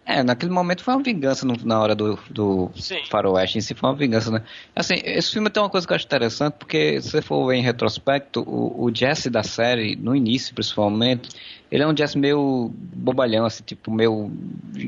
É, naquele momento foi uma vingança no, na hora do, do faroeste em si, foi uma vingança, né? Assim, esse filme tem uma coisa que eu acho interessante, porque se você for ver em retrospecto, o, o Jesse da série, no início principalmente, ele é um Jesse meio bobalhão, assim, tipo, meio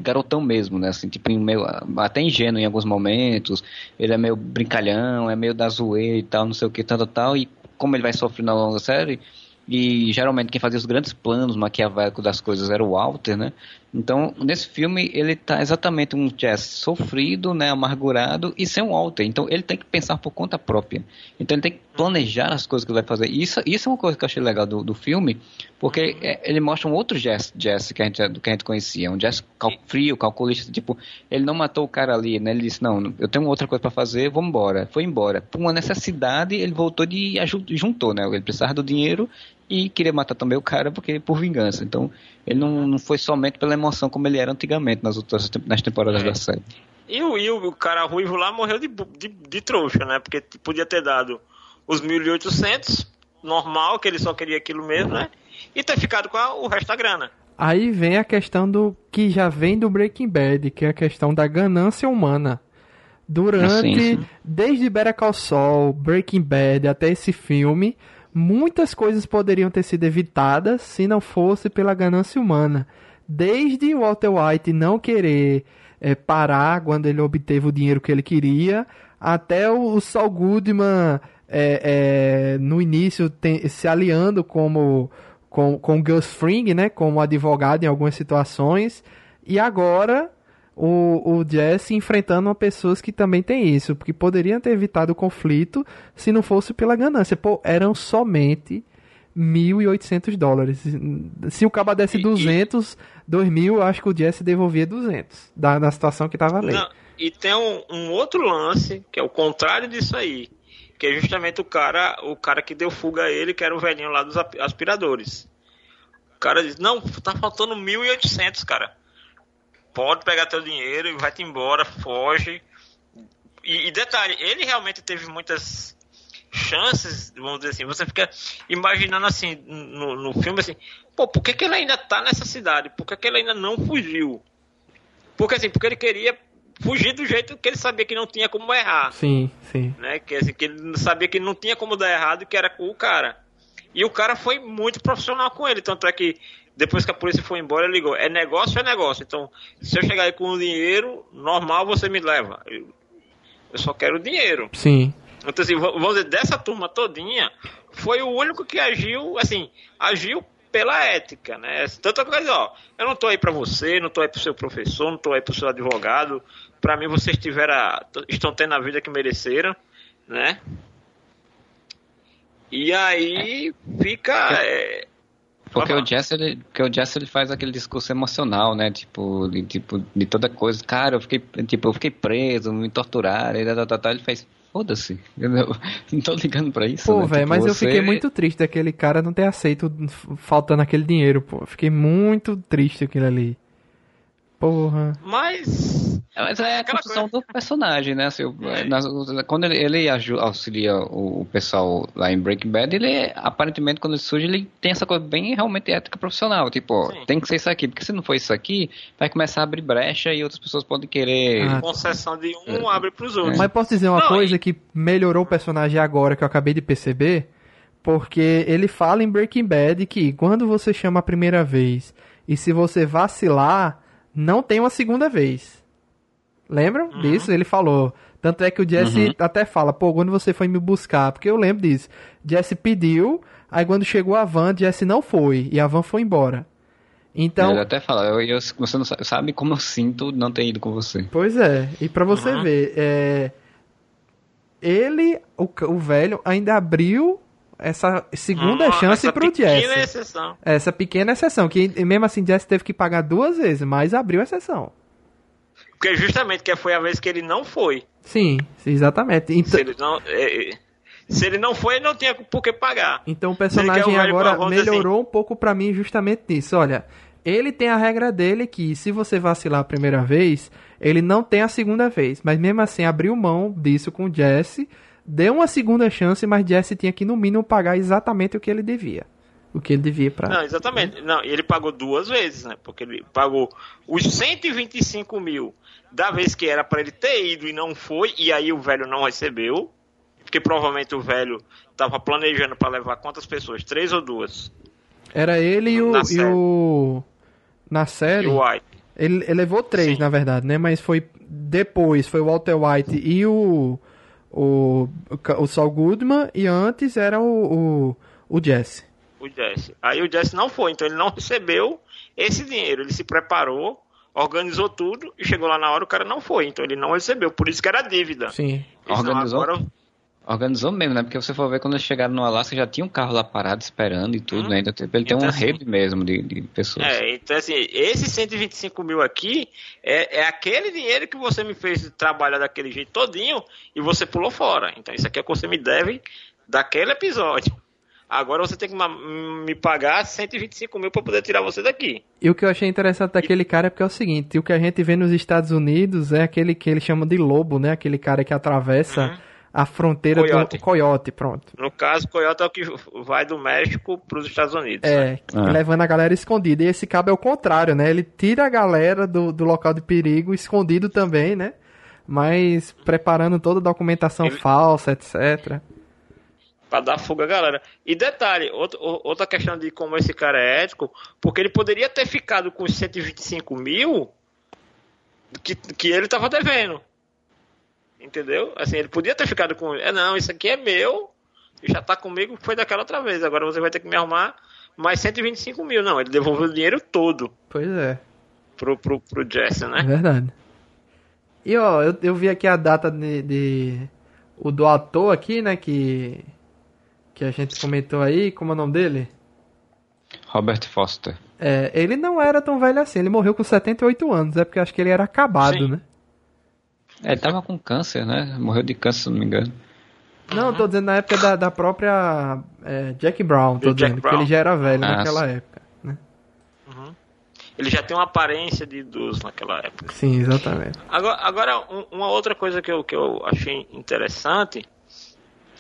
garotão mesmo, né? Assim, tipo, meio, até ingênuo em alguns momentos, ele é meio brincalhão, é meio da zoeira e tal, não sei o que, tal, tal, e como ele vai sofrendo ao longo da série, e geralmente quem fazia os grandes planos maquiavélicos das coisas era o Walter, né? Então, nesse filme, ele tá exatamente um Jesse sofrido, né, amargurado e sem um Walter. Então, ele tem que pensar por conta própria. Então, ele tem que planejar as coisas que ele vai fazer. E isso, isso é uma coisa que eu achei legal do, do filme, porque é, ele mostra um outro Jesse, Jesse que, a gente, que a gente conhecia. Um Jesse cal, frio, calculista. Tipo, ele não matou o cara ali, né? Ele disse, não, eu tenho outra coisa para fazer, vamos embora. Foi embora. Por uma necessidade, ele voltou de juntou, né? Ele precisava do dinheiro e queria matar também o cara porque por vingança. Então, ele não, não foi somente pela emoção como ele era antigamente nas outras nas temporadas é. da série. E o, e o cara ruivo lá morreu de, de, de trouxa, né? Porque podia ter dado os 1.800, normal, que ele só queria aquilo mesmo, né? E ter ficado com a, o resto da grana. Aí vem a questão do que já vem do Breaking Bad, que é a questão da ganância humana. Durante, sim, sim. desde Better Call Saul, Breaking Bad até esse filme, muitas coisas poderiam ter sido evitadas se não fosse pela ganância humana. Desde Walter White não querer é, parar quando ele obteve o dinheiro que ele queria, até o, Saul Goodman é, é, no início tem, se aliando como com, com Gus Fring, né, como advogado em algumas situações, e agora o, o Jesse enfrentando uma pessoas que também tem isso, porque poderiam ter evitado o conflito se não fosse pela ganância. Pô, eram somente 1.800 dólares. Se o cabo desse 200, 2.000, eu acho que o Jesse devolvia 200 da, da situação que tava ali. Não, e tem um, um, outro lance, que é o contrário disso aí, que é justamente o cara, o cara que deu fuga a ele, que era o velhinho lá dos aspiradores. O cara diz, não, tá faltando 1.800, cara pode pegar teu dinheiro e vai-te embora, foge. E, e, detalhe, ele realmente teve muitas chances, vamos dizer assim, você fica imaginando assim, no, no filme assim, pô, por que, que ele ainda tá nessa cidade? Por que, que ele ainda não fugiu? Porque assim, porque ele queria fugir do jeito que ele sabia que não tinha como errar. Sim, sim. Né? Que, assim, que ele sabia que não tinha como dar errado, que era com o cara. E o cara foi muito profissional com ele, tanto é que depois que a polícia foi embora, ele ligou: é negócio, é negócio. Então, se eu chegar aí com o dinheiro, normal você me leva. Eu, eu só quero dinheiro. Sim. Então, assim, vamos dizer, dessa turma todinha, foi o único que agiu, assim, agiu pela ética, né? Tanta coisa, ó, eu não tô aí para você, não tô aí pro seu professor, não tô aí pro seu advogado. Para mim, vocês tiveram, estão tendo a vida que mereceram, né? E aí fica. É, porque o Jesse, ele, porque o Jesse ele faz aquele discurso emocional, né? Tipo, de, tipo, de toda coisa. Cara, eu fiquei, tipo, eu fiquei preso, me torturaram, e tal, tal, tal. Ele faz, foda-se, eu não tô ligando pra isso. Pô, né? velho, tipo, mas você... eu fiquei muito triste daquele cara não ter aceito faltando aquele dinheiro, pô. Fiquei muito triste aquilo ali. Porra. Mas. Mas é a construção coisa... do personagem, né? Assim, é. nas, quando ele, ele auxilia o, o, pessoal lá em Breaking Bad, ele aparentemente, quando ele surge, ele tem essa coisa bem realmente ética profissional. Tipo, Sim. tem que ser isso aqui, porque se não for isso aqui, vai começar a abrir brecha e outras pessoas podem querer. Ah, concessão de um é. abre pros outros. Mas posso dizer uma não, coisa e... que melhorou o personagem agora que eu acabei de perceber? Porque ele fala em Breaking Bad que quando você chama a primeira vez e se você vacilar não tem uma segunda vez. Lembram uhum. disso? Ele falou. Tanto é que o Jesse uhum. até fala, pô, quando você foi me buscar? Porque eu lembro disso. Jesse pediu, aí quando chegou a van, Jesse não foi. E a van foi embora. Então. Ele até fala, eu, eu, você não sabe, sabe, como eu sinto não ter ido com você. Pois é. E para você uhum. ver, é, ele, o, o velho, ainda abriu essa segunda chance essa pro Jesse. Exceção. Essa pequena exceção. Que mesmo assim, Jesse teve que pagar duas vezes, mas abriu exceção. Porque justamente que foi a vez que ele não foi. Sim, exatamente. Então... Se, ele não, é, é, se ele não foi, ele não tinha por que pagar. Então o personagem agora melhorou assim. um pouco para mim justamente nisso. Olha, ele tem a regra dele que se você vacilar a primeira vez, ele não tem a segunda vez. Mas mesmo assim, abriu mão disso com o Jesse deu uma segunda chance, mas Jesse tinha que no mínimo pagar exatamente o que ele devia. O que ele devia para. Não, exatamente. Não, ele pagou duas vezes, né? Porque ele pagou os 125 mil da vez que era para ele ter ido e não foi, e aí o velho não recebeu. Porque provavelmente o velho estava planejando para levar quantas pessoas? Três ou duas? Era ele e o. Na série. E o... Na série. E o White. Ele, ele levou três, Sim. na verdade, né? Mas foi depois, foi o Walter White e o o, o Saul Goodman e antes era o, o, o Jesse. O Jesse. Aí o Jesse não foi, então ele não recebeu esse dinheiro ele se preparou, organizou tudo e chegou lá na hora o cara não foi, então ele não recebeu, por isso que era dívida. Sim. Organizou? Agora... Organizou mesmo, né? Porque você for ver quando eles chegaram no Alasca já tinha um carro lá parado esperando e tudo, hum. né? Então, ele tem então, uma assim, rede mesmo de, de pessoas. É, então assim, esse 125 mil aqui é, é aquele dinheiro que você me fez trabalhar daquele jeito todinho e você pulou fora. Então isso aqui é o que você me deve daquele episódio. Agora você tem que me pagar 125 mil para poder tirar você daqui. E o que eu achei interessante daquele cara é porque é o seguinte: o que a gente vê nos Estados Unidos é aquele que eles chamam de lobo, né? Aquele cara que atravessa uhum. A fronteira coiote. do coiote, pronto. No caso, coiote é o que vai do México para os Estados Unidos. É, né? ah. levando a galera escondida. E esse cabo é o contrário, né? Ele tira a galera do, do local de perigo, escondido também, né? Mas preparando toda a documentação Ele... falsa, etc para dar fuga à galera. E detalhe, outro, outra questão de como esse cara é ético, porque ele poderia ter ficado com os 125 mil que, que ele estava devendo. Entendeu? Assim, ele podia ter ficado com. É, não, isso aqui é meu, já está comigo, foi daquela outra vez, agora você vai ter que me arrumar mais 125 mil. Não, ele devolveu o dinheiro todo. Pois é. Pro, pro, pro Jesse, né? É verdade. E ó, eu, eu vi aqui a data de, de o do ator aqui, né, que que a gente comentou aí, como é o nome dele? Robert Foster. É, ele não era tão velho assim, ele morreu com 78 anos, é porque acho que ele era acabado, Sim. né? É, ele tava com câncer, né? Morreu de câncer, se não me engano. Não, tô dizendo na época da, da própria é, Jack Brown, tô dizendo, que ele já era velho ah, naquela época, né? Uhum. Ele já tem uma aparência de idoso naquela época. Sim, exatamente. Agora, agora um, uma outra coisa que eu, que eu achei interessante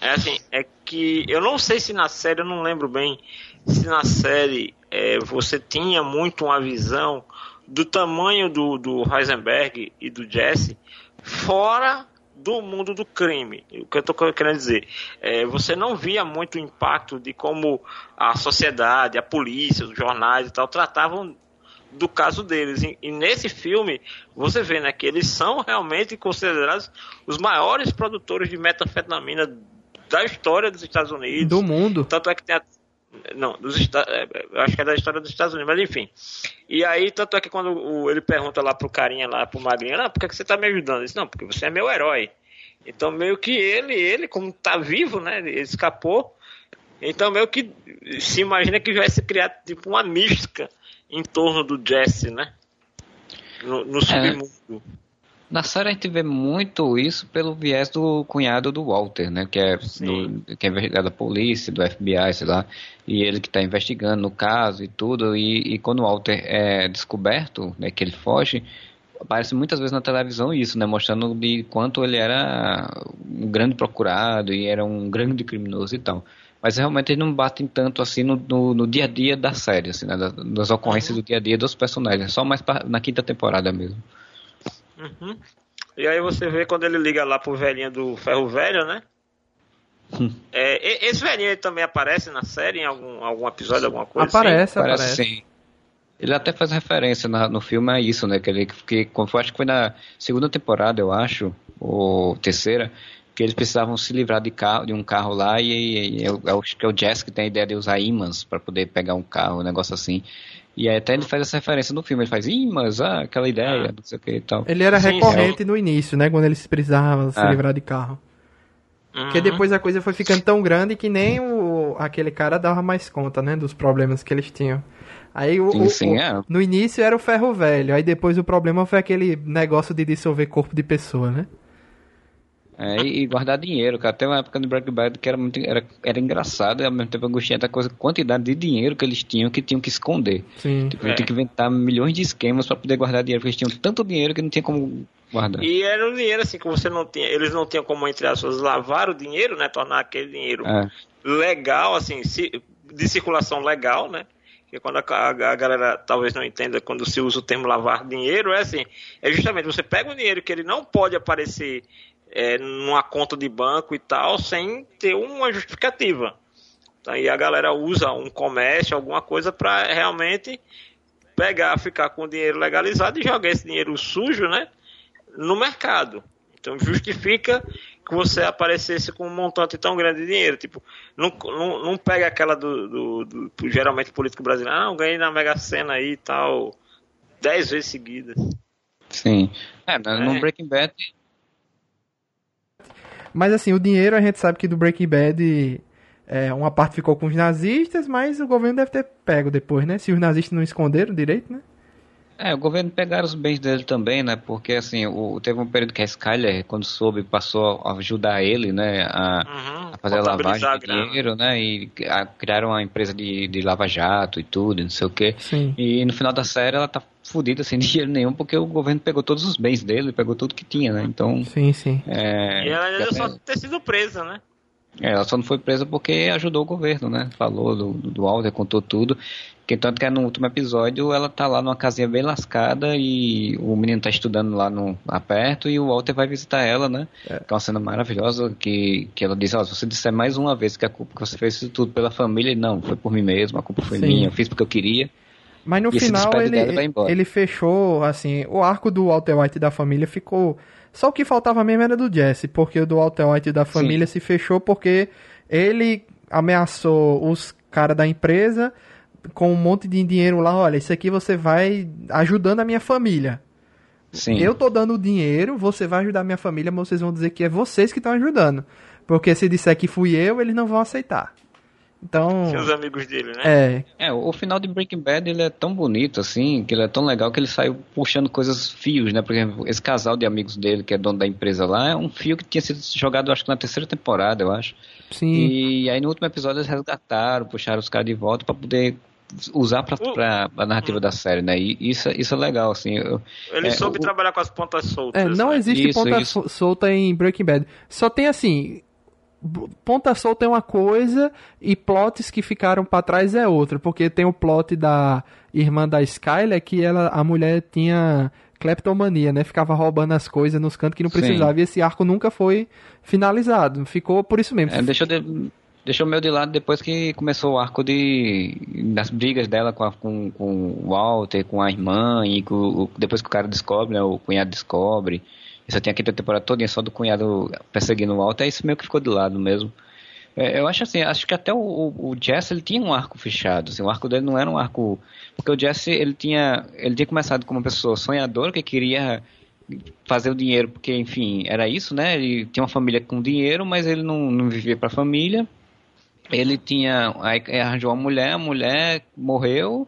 é assim, é que eu não sei se na série, eu não lembro bem, se na série é, você tinha muito uma visão do tamanho do, do Heisenberg e do Jesse fora do mundo do crime. O que eu estou querendo dizer, é, você não via muito o impacto de como a sociedade, a polícia, os jornais e tal tratavam do caso deles. E, e, nesse filme, você vê né, que eles são realmente considerados os maiores produtores de metanfetamina da história dos Estados Unidos. Do mundo. Tanto é que tem a, não, dos é, acho que é da história dos Estados Unidos, mas enfim. E aí, tanto é que quando o, ele pergunta lá pro carinha lá, pro magrinho, ah, por que, que você tá me ajudando? Ele não, porque você é meu herói. Então, meio que ele, ele, como tá vivo, né, ele escapou, então meio que se imagina que vai ser criado tipo uma mística em torno do Jesse, né? No, no é. Na série a gente vê muito isso pelo viés do cunhado do Walter, né? Que é, do, que é investigado da polícia, do FBI, sei lá. E ele que está investigando no caso e tudo. E, e, quando o Walter é descoberto, né, que ele foge, aparece muitas vezes na televisão isso, né? Mostrando de quanto ele era um grande procurado e era um grande criminoso e tal. Mas realmente eles não batem tanto assim no, no, no dia a dia da série, assim, né? Das, das ocorrências do dia a dia dos personagens. Só mais pra, na quinta temporada mesmo. Uhum. E aí você vê quando ele liga lá pro velhinho do Ferro Velho, né? Hum. É, esse velhinho também aparece na série em algum, algum episódio, alguma coisa? Aparece, assim? aparece. Sim. Ele até faz referência na, no filme a isso, né? Que ele que, acho que foi na segunda temporada, eu acho, ou terceira, que eles precisavam se livrar de, carro, de um carro lá e, e, e eu, eu acho que é o Jess que tem a ideia de usar ímãs para poder pegar um carro, um negócio assim. E aí até ele faz essa referência no filme, ele faz, ih, mas ah, aquela ideia, ah. não sei o que e tal. Ele era Sim, recorrente é. no início, né? Quando eles precisavam se ah. livrar de carro. Uhum. Porque depois a coisa foi ficando tão grande que nem o, aquele cara dava mais conta, né? Dos problemas que eles tinham. Aí o, sim, sim, o, é. no início era o ferro velho, aí depois o problema foi aquele negócio de dissolver corpo de pessoa, né? É, e guardar dinheiro, cara. Tem uma época no Breaking Bad que era muito era, era engraçado e ao mesmo tempo angustiante a coisa, quantidade de dinheiro que eles tinham que tinham que esconder. Sim. Tipo, é. tinha que inventar milhões de esquemas para poder guardar dinheiro, porque eles tinham tanto dinheiro que não tinha como guardar. E era um dinheiro assim que você não tinha, eles não tinham como, entre aspas, lavar o dinheiro, né? Tornar aquele dinheiro é. legal, assim, de circulação legal, né? que quando a, a, a, galera talvez não entenda quando se usa o termo lavar dinheiro, é assim, é justamente você pega um dinheiro que ele não pode aparecer é, numa conta de banco e tal, sem ter uma justificativa. Aí a galera usa um comércio, alguma coisa, para realmente pegar, ficar com o dinheiro legalizado e jogar esse dinheiro sujo, né, no mercado. Então justifica que você aparecesse com um montante tão grande de dinheiro. Tipo, não, não, não pega aquela do, do, do, geralmente político brasileiro, ah, ganhei na Mega Sena aí e tal, dez vezes seguidas. Sim. É, no é. Breaking Bad. Mas assim, o dinheiro a gente sabe que do Breaking Bad é, uma parte ficou com os nazistas, mas o governo deve ter pego depois, né? Se os nazistas não esconderam direito, né? É, o governo pegaram os bens dele também, né? Porque assim, o, teve um período que a Skyler, quando soube, passou a ajudar ele, né? A, uhum, a fazer a lavagem de dinheiro, né? E a, criaram uma empresa de, de lava-jato e tudo, não sei o quê. Sim. E no final da série ela tá fodida sem dinheiro nenhum, porque o governo pegou todos os bens dele, pegou tudo que tinha, né? Então. Sim, sim. É, e ela ainda só ter sido presa, né? É, ela só não foi presa porque ajudou o governo, né? Falou do, do Walter, contou tudo. Que tanto que no último episódio ela tá lá numa casinha bem lascada e o menino tá estudando lá no lá perto e o Walter vai visitar ela, né? É. Que é uma cena maravilhosa que, que ela diz, ó, oh, se você disser mais uma vez que a culpa que você fez isso tudo pela família, não, foi por mim mesmo, a culpa foi Sim. minha, eu fiz porque eu queria. Mas no e final ele, ele fechou, assim, o arco do Walter White da família ficou só o que faltava mesmo era do Jesse, porque o do Walter White da família Sim. se fechou porque ele ameaçou os caras da empresa com um monte de dinheiro lá, olha, isso aqui você vai ajudando a minha família. Sim. Eu tô dando o dinheiro, você vai ajudar a minha família, mas vocês vão dizer que é vocês que estão ajudando. Porque se disser que fui eu, eles não vão aceitar. Então. Seus amigos dele, né? É. É, o final de Breaking Bad ele é tão bonito, assim, que ele é tão legal que ele saiu puxando coisas, fios, né? Por exemplo, esse casal de amigos dele, que é dono da empresa lá, é um fio que tinha sido jogado, acho que na terceira temporada, eu acho. Sim. E aí no último episódio eles resgataram, puxaram os caras de volta para poder usar pra, uh. pra, a narrativa uh. da série, né? E isso, isso é legal, assim. Eu, Ele é, soube o... trabalhar com as pontas soltas. É, não né? existe isso, ponta isso. solta em Breaking Bad. Só tem assim ponta solta é uma coisa e plots que ficaram para trás é outra, porque tem o plot da irmã da Skyler que ela a mulher tinha kleptomania, né? Ficava roubando as coisas nos cantos que não precisava Sim. e esse arco nunca foi finalizado. Ficou por isso mesmo. É, deixou de, deixou meio de lado depois que começou o arco de das brigas dela com, a, com, com o Walter, com a irmã e com, depois que o cara descobre, né, o cunhado descobre. Só tinha a quinta temporada toda só do cunhado perseguindo o Walter, isso meio que ficou de lado mesmo. É, eu acho assim, acho que até o, o, ele tinha um arco fechado, assim, o arco dele não era um arco. Porque o Jesse ele tinha, ele tinha começado como uma pessoa sonhadora que queria fazer o dinheiro, porque enfim, era isso, né? Ele tinha uma família com dinheiro, mas ele não, não vivia para a família. Ele tinha, aí arranjou uma mulher, a mulher morreu,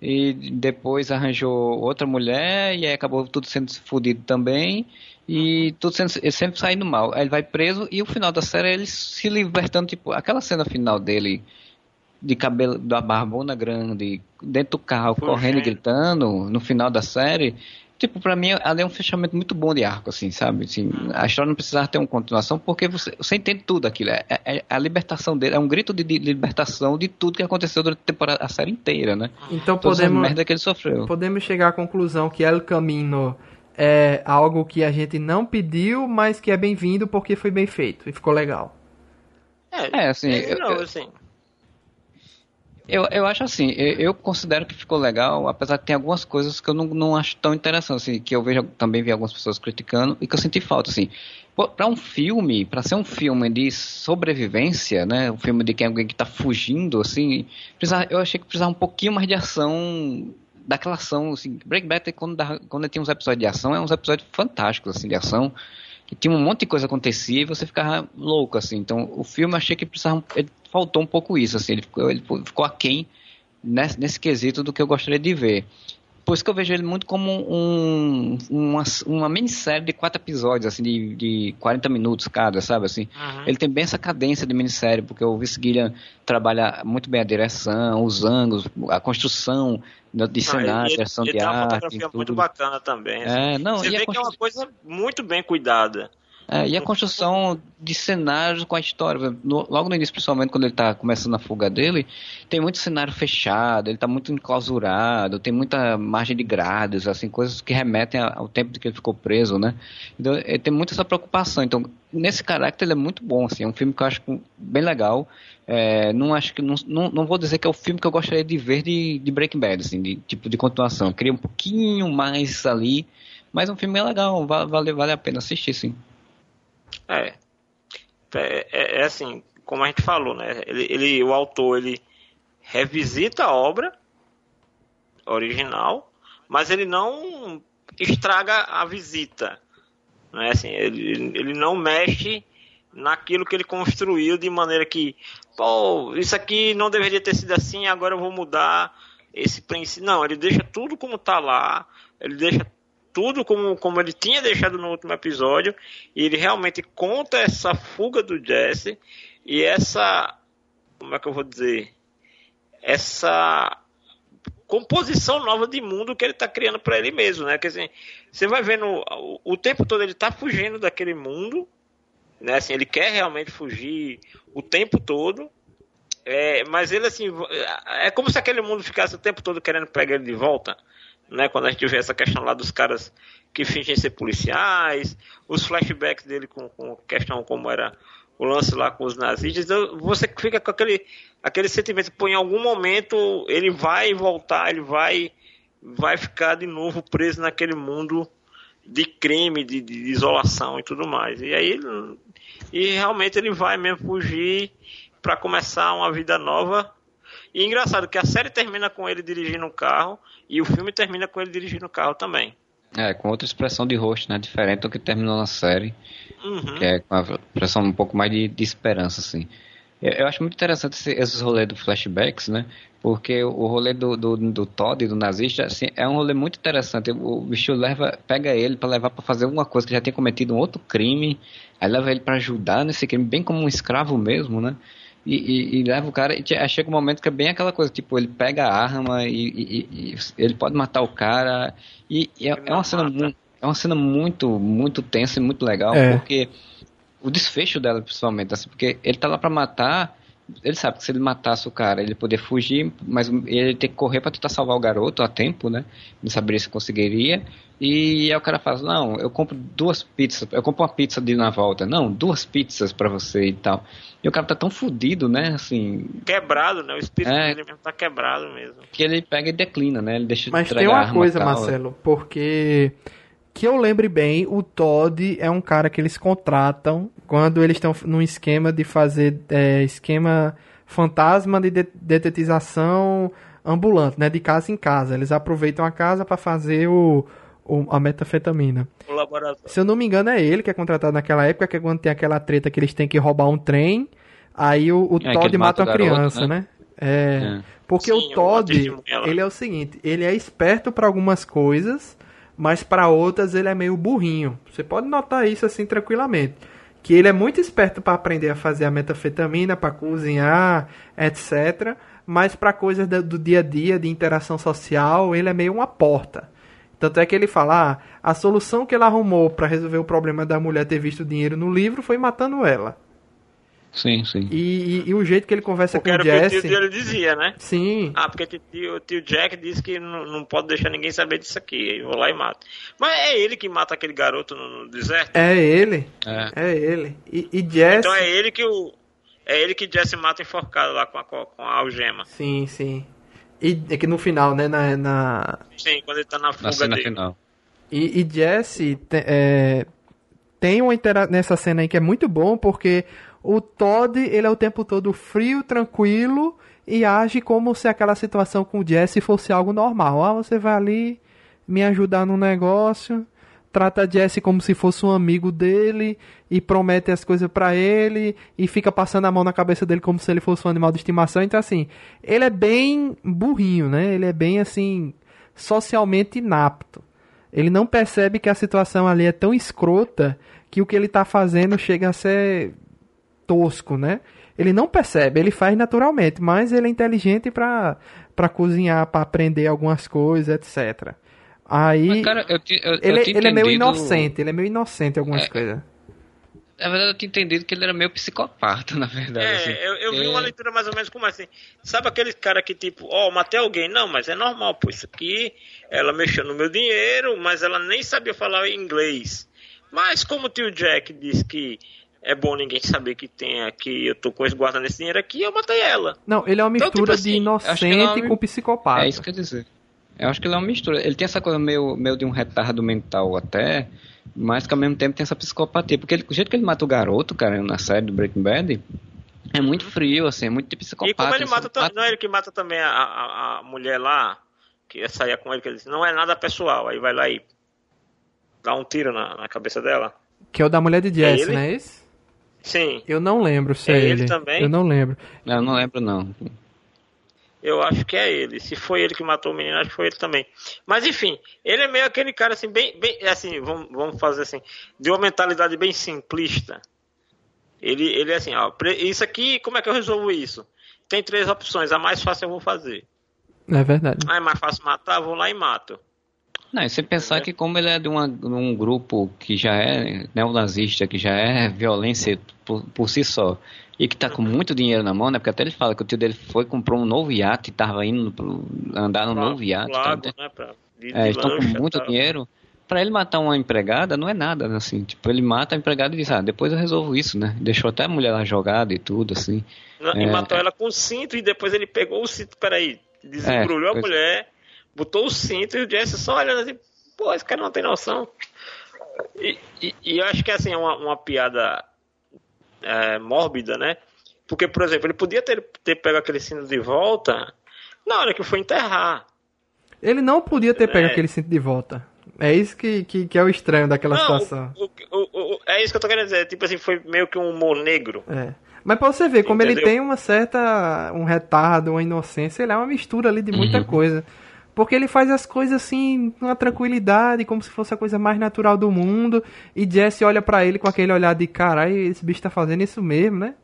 e depois arranjou outra mulher e aí acabou tudo sendo fodido também e tudo sendo, sempre saindo mal. Aí ele vai preso e o final da série é ele se libertando, tipo, aquela cena final dele de cabelo da barbona grande, dentro do carro, correndo e gritando, no final da série, tipo, pra mim, ali é um fechamento muito bom de arco, assim, sabe? Assim, a história não precisava ter uma continuação, porque você, você entende tudo aquilo. É, é, é a libertação dele, é um grito de, de, libertação de tudo que aconteceu durante a, temporada, a série inteira, né? Então Toda podemos. merda que ele sofreu. Podemos chegar à conclusão que El Camino é algo que a gente não pediu, mas que é bem-vindo porque foi bem feito e ficou legal. É, é assim. É, não, eu, assim. Eu, eu acho assim, eu, eu, considero que ficou legal, apesar de ter algumas coisas que eu não, não acho tão interessantes, assim, que eu vejo também vi algumas pessoas criticando e que eu senti falta, assim. Para um filme, para ser um filme de sobrevivência, né, um filme de quem alguém que está fugindo, assim, precisa, eu achei que precisava um pouquinho mais de ação daquela ação, assim, Break Bad quando, quando tinha uns episódios de ação, é uns episódios fantásticos, assim, de ação, que tinha um monte de coisa acontecia e você ficava louco, assim. Então, o filme achei que precisava, faltou um pouco isso, assim, ele ficou, ele ficou aquém nesse, nesse quesito do que eu gostaria de ver. Por isso que eu vejo ele muito como um, uma, uma minissérie de quatro episódios, assim, de, de 40 minutos cada, sabe, assim. Uhum. Ele tem bem essa cadência de minissérie, porque o Vince Gillian trabalha muito bem a direção, os ângulos, a construção de cenário, direção de arte. Uma fotografia tudo. muito bacana também. Assim. É, não, Você vê que é uma coisa muito bem cuidada. É, e a construção de cenários com a história. No, logo no início, principalmente quando ele está começando a fuga dele, tem muito cenário fechado, ele está muito enclausurado, tem muita margem de grades, assim, coisas que remetem ao tempo de que ele ficou preso, né? Então, ele tem muita essa preocupação. Então, nesse caráter, ele é muito bom, assim, é um filme que eu acho bem legal. É, não acho que não, não, não, vou dizer que é o filme que eu gostaria de ver de, de Breaking Bad, assim, de tipo de continuação. Eu queria um pouquinho mais ali, mas é um filme bem legal, vale, vale a pena assistir, sim. É, é, é, é, assim, como a gente falou, né? Ele, ele, o autor ele revisita a obra original, mas ele não estraga a visita. Né? Assim, ele, ele não mexe naquilo que ele construiu de maneira que, pô, isso aqui não deveria ter sido assim, agora eu vou mudar esse princípio. Não, ele deixa tudo como está lá, ele deixa tudo como, como ele tinha deixado no último episódio, e ele realmente conta essa fuga do Jesse e essa. Como é que eu vou dizer? Essa composição nova de mundo que ele está criando para ele mesmo, né? Quer dizer, você vai vendo o, o tempo todo ele está fugindo daquele mundo, né? Assim, ele quer realmente fugir o tempo todo, é, mas ele assim é como se aquele mundo ficasse o tempo todo querendo pegar ele de volta, né? Quando a gente vê essa questão lá dos caras que fingem ser policiais, os flashbacks dele com, com questão como era o lance lá com os nazistas, você fica com aquele, aquele sentimento, pô, em algum momento ele vai voltar, ele vai, vai ficar de novo preso naquele mundo de crime, de, de isolação e tudo mais. E aí, e realmente ele vai mesmo fugir para começar uma vida nova. E engraçado que a série termina com ele dirigindo um carro e o filme termina com ele dirigindo o um carro também. É, com outra expressão de rosto, né? Diferente do que terminou na série. Uhum. Que é com a expressão um pouco mais de, de esperança, assim. Eu, eu, acho muito interessante esse, esses rolês do flashbacks, né? Porque o rolê do, do, do Todd do nazista, assim, é um rolê muito interessante. O bicho leva, pega ele para levar para fazer alguma coisa que já tem cometido um outro crime, aí leva ele para ajudar nesse crime, bem como um escravo mesmo, né? E, e, e, leva o cara. E chega um momento que é bem aquela coisa, tipo, ele pega a arma e, e ele pode matar o cara. E, é, é, uma cena muito, é uma cena muito, muito tensa e muito legal, é. porque o desfecho dela, principalmente, assim, porque ele tá lá pra matar. Ele sabe que se ele matasse o cara, ele poder fugir, mas ele tem que correr para tentar salvar o garoto a tempo, né? Não saberia se conseguiria. E aí o cara fala, não, eu compro duas pizzas, eu compro uma pizza de na volta. Não, duas pizzas para você e tal. E o cara tá tão fudido, né? Assim. Quebrado, né? O espírito é, dele mesmo tá quebrado mesmo. Que ele pega e declina, né? Ele deixa Mas tem uma coisa, Marcelo, porque. Que eu lembre bem, o Todd é um cara que eles contratam quando eles estão num esquema de fazer é, esquema fantasma de, de detetização ambulante, né? De casa em casa. Eles aproveitam a casa para fazer o, o, a metafetamina. Se eu não me engano, é ele que é contratado naquela época, que é quando tem aquela treta que eles têm que roubar um trem, aí o, o é, Todd mata, uma criança, né? né? É, é. Porque Sim, o Todd, ele é o seguinte, ele é esperto para algumas coisas, mas para outras ele é meio burrinho. Você pode notar isso assim tranquilamente. Que ele é muito esperto para aprender a fazer a metafetamina, para cozinhar, etc. Mas para coisas do, dia a dia, de interação social, ele é meio uma porta. Tanto é que ele fala, ah, a solução que ele arrumou para resolver o problema da mulher ter visto dinheiro no livro foi matando ela. Sim, sim. E, e, e o jeito que ele conversa porque com o Jesse... o tio dele dizia, né? Sim. Ah, porque o tio, o tio Jack disse que não, não, pode deixar ninguém saber disso aqui. Eu vou lá e mato. Mas é ele que mata aquele garoto no, no deserto? É ele. É, é ele. E, e Jesse... Então é ele que o... É ele que Jesse mata enforcado lá com a, com a algema. Sim, sim. E é que no final, né? Na, na... Sim, quando ele tá na fuga na cena dele. final. E, e Jesse é, tem uma intera nessa cena aí que é muito bom, porque o Todd, ele é o tempo todo frio, tranquilo e age como se aquela situação com o Jesse fosse algo normal. Ah, você vai ali me ajudar no negócio, trata Jesse como se fosse um amigo dele e promete as coisas para ele e fica passando a mão na cabeça dele como se ele fosse um animal de estimação. Então assim, ele é bem burrinho, né? Ele é bem assim socialmente inapto. Ele não percebe que a situação ali é tão escrota que o que ele está fazendo chega a ser tosco, né? Ele não percebe, ele faz naturalmente, mas ele é inteligente para para cozinhar, para aprender algumas coisas, etc. Aí mas, cara, eu, eu, ele, eu ele é meio inocente, ele é meio inocente em algumas é, coisas. Na verdade, eu tinha entendido que ele era meio psicopata, na verdade. É, assim. eu, eu vi uma leitura mais ou menos como assim. Sabe aquele cara que, tipo, ó, oh, matei alguém? Não, mas é normal, pô, isso aqui, ela mexeu no meu dinheiro, mas ela nem sabia falar inglês. Mas como o tio Jack disse que é bom ninguém saber que tem aqui, eu tô com esse guarda nesse dinheiro aqui, eu matei ela. Não, ele é uma mistura então, tipo assim, de inocente é uma... com psicopata. É isso que eu dizer. Eu acho que ele é uma mistura. Ele tem essa coisa meio, meio de um retardo mental até, mas que ao mesmo tempo tem essa psicopatia. Porque ele, o jeito que ele mata o garoto, cara, na série do Breaking Bad, é muito frio, assim, é muito de psicopata. E como ele mata, mata... não é ele que mata também a, a, a mulher lá, que saía com ele, que ele disse, não é nada pessoal, aí vai lá e dá um tiro na, na cabeça dela. Que é o da mulher de Jesse, é não é esse? Sim. Eu não lembro se é, é ele. ele também? Eu não lembro. Eu não lembro, não. Eu acho que é ele. Se foi ele que matou o menino, acho que foi ele também. Mas enfim, ele é meio aquele cara assim, bem, bem assim, vamos, vamos fazer assim, de uma mentalidade bem simplista. Ele, ele é assim, ó, isso aqui, como é que eu resolvo isso? Tem três opções, a mais fácil eu vou fazer. É verdade. Ah, é mais fácil matar, vou lá e mato. Não, e você pensar é. que como ele é de, uma, de um grupo que já é neonazista, que já é violência por, por si só, e que tá com muito dinheiro na mão, né? Porque até ele fala que o tio dele foi comprou um novo iate e tava indo pro, andar no novo iate. Lago, tá, né? Pra, de, é, estão com muito tá. dinheiro. Para ele matar uma empregada não é nada, assim. Tipo, ele mata a empregada e diz, ah, depois eu resolvo isso, né? Deixou até a mulher lá jogada e tudo, assim. Não, é, e matou ela com cinto e depois ele pegou o cinto, peraí, desembrulhou é, a mulher, botou o cinto e o Jesse só olhando assim, pô, esse cara não tem noção. E, e, e eu acho que assim, é uma, uma piada é, mórbida, né? Porque, por exemplo, ele podia ter, ter pego aquele cinto de volta na hora que foi enterrar. Ele não podia ter é. pego aquele cinto de volta. É isso que, que, que é o estranho daquela não, situação. O, o, o, é isso que eu tô querendo dizer. Tipo assim, foi meio que um humor negro. É. Mas pra você ver, como Entendeu? ele tem uma certa. um retardo, uma inocência, ele é uma mistura ali de muita uhum. coisa. Porque ele faz as coisas assim, com uma tranquilidade, como se fosse a coisa mais natural do mundo. E Jesse olha para ele com aquele olhar de caralho, esse bicho tá fazendo isso mesmo, né?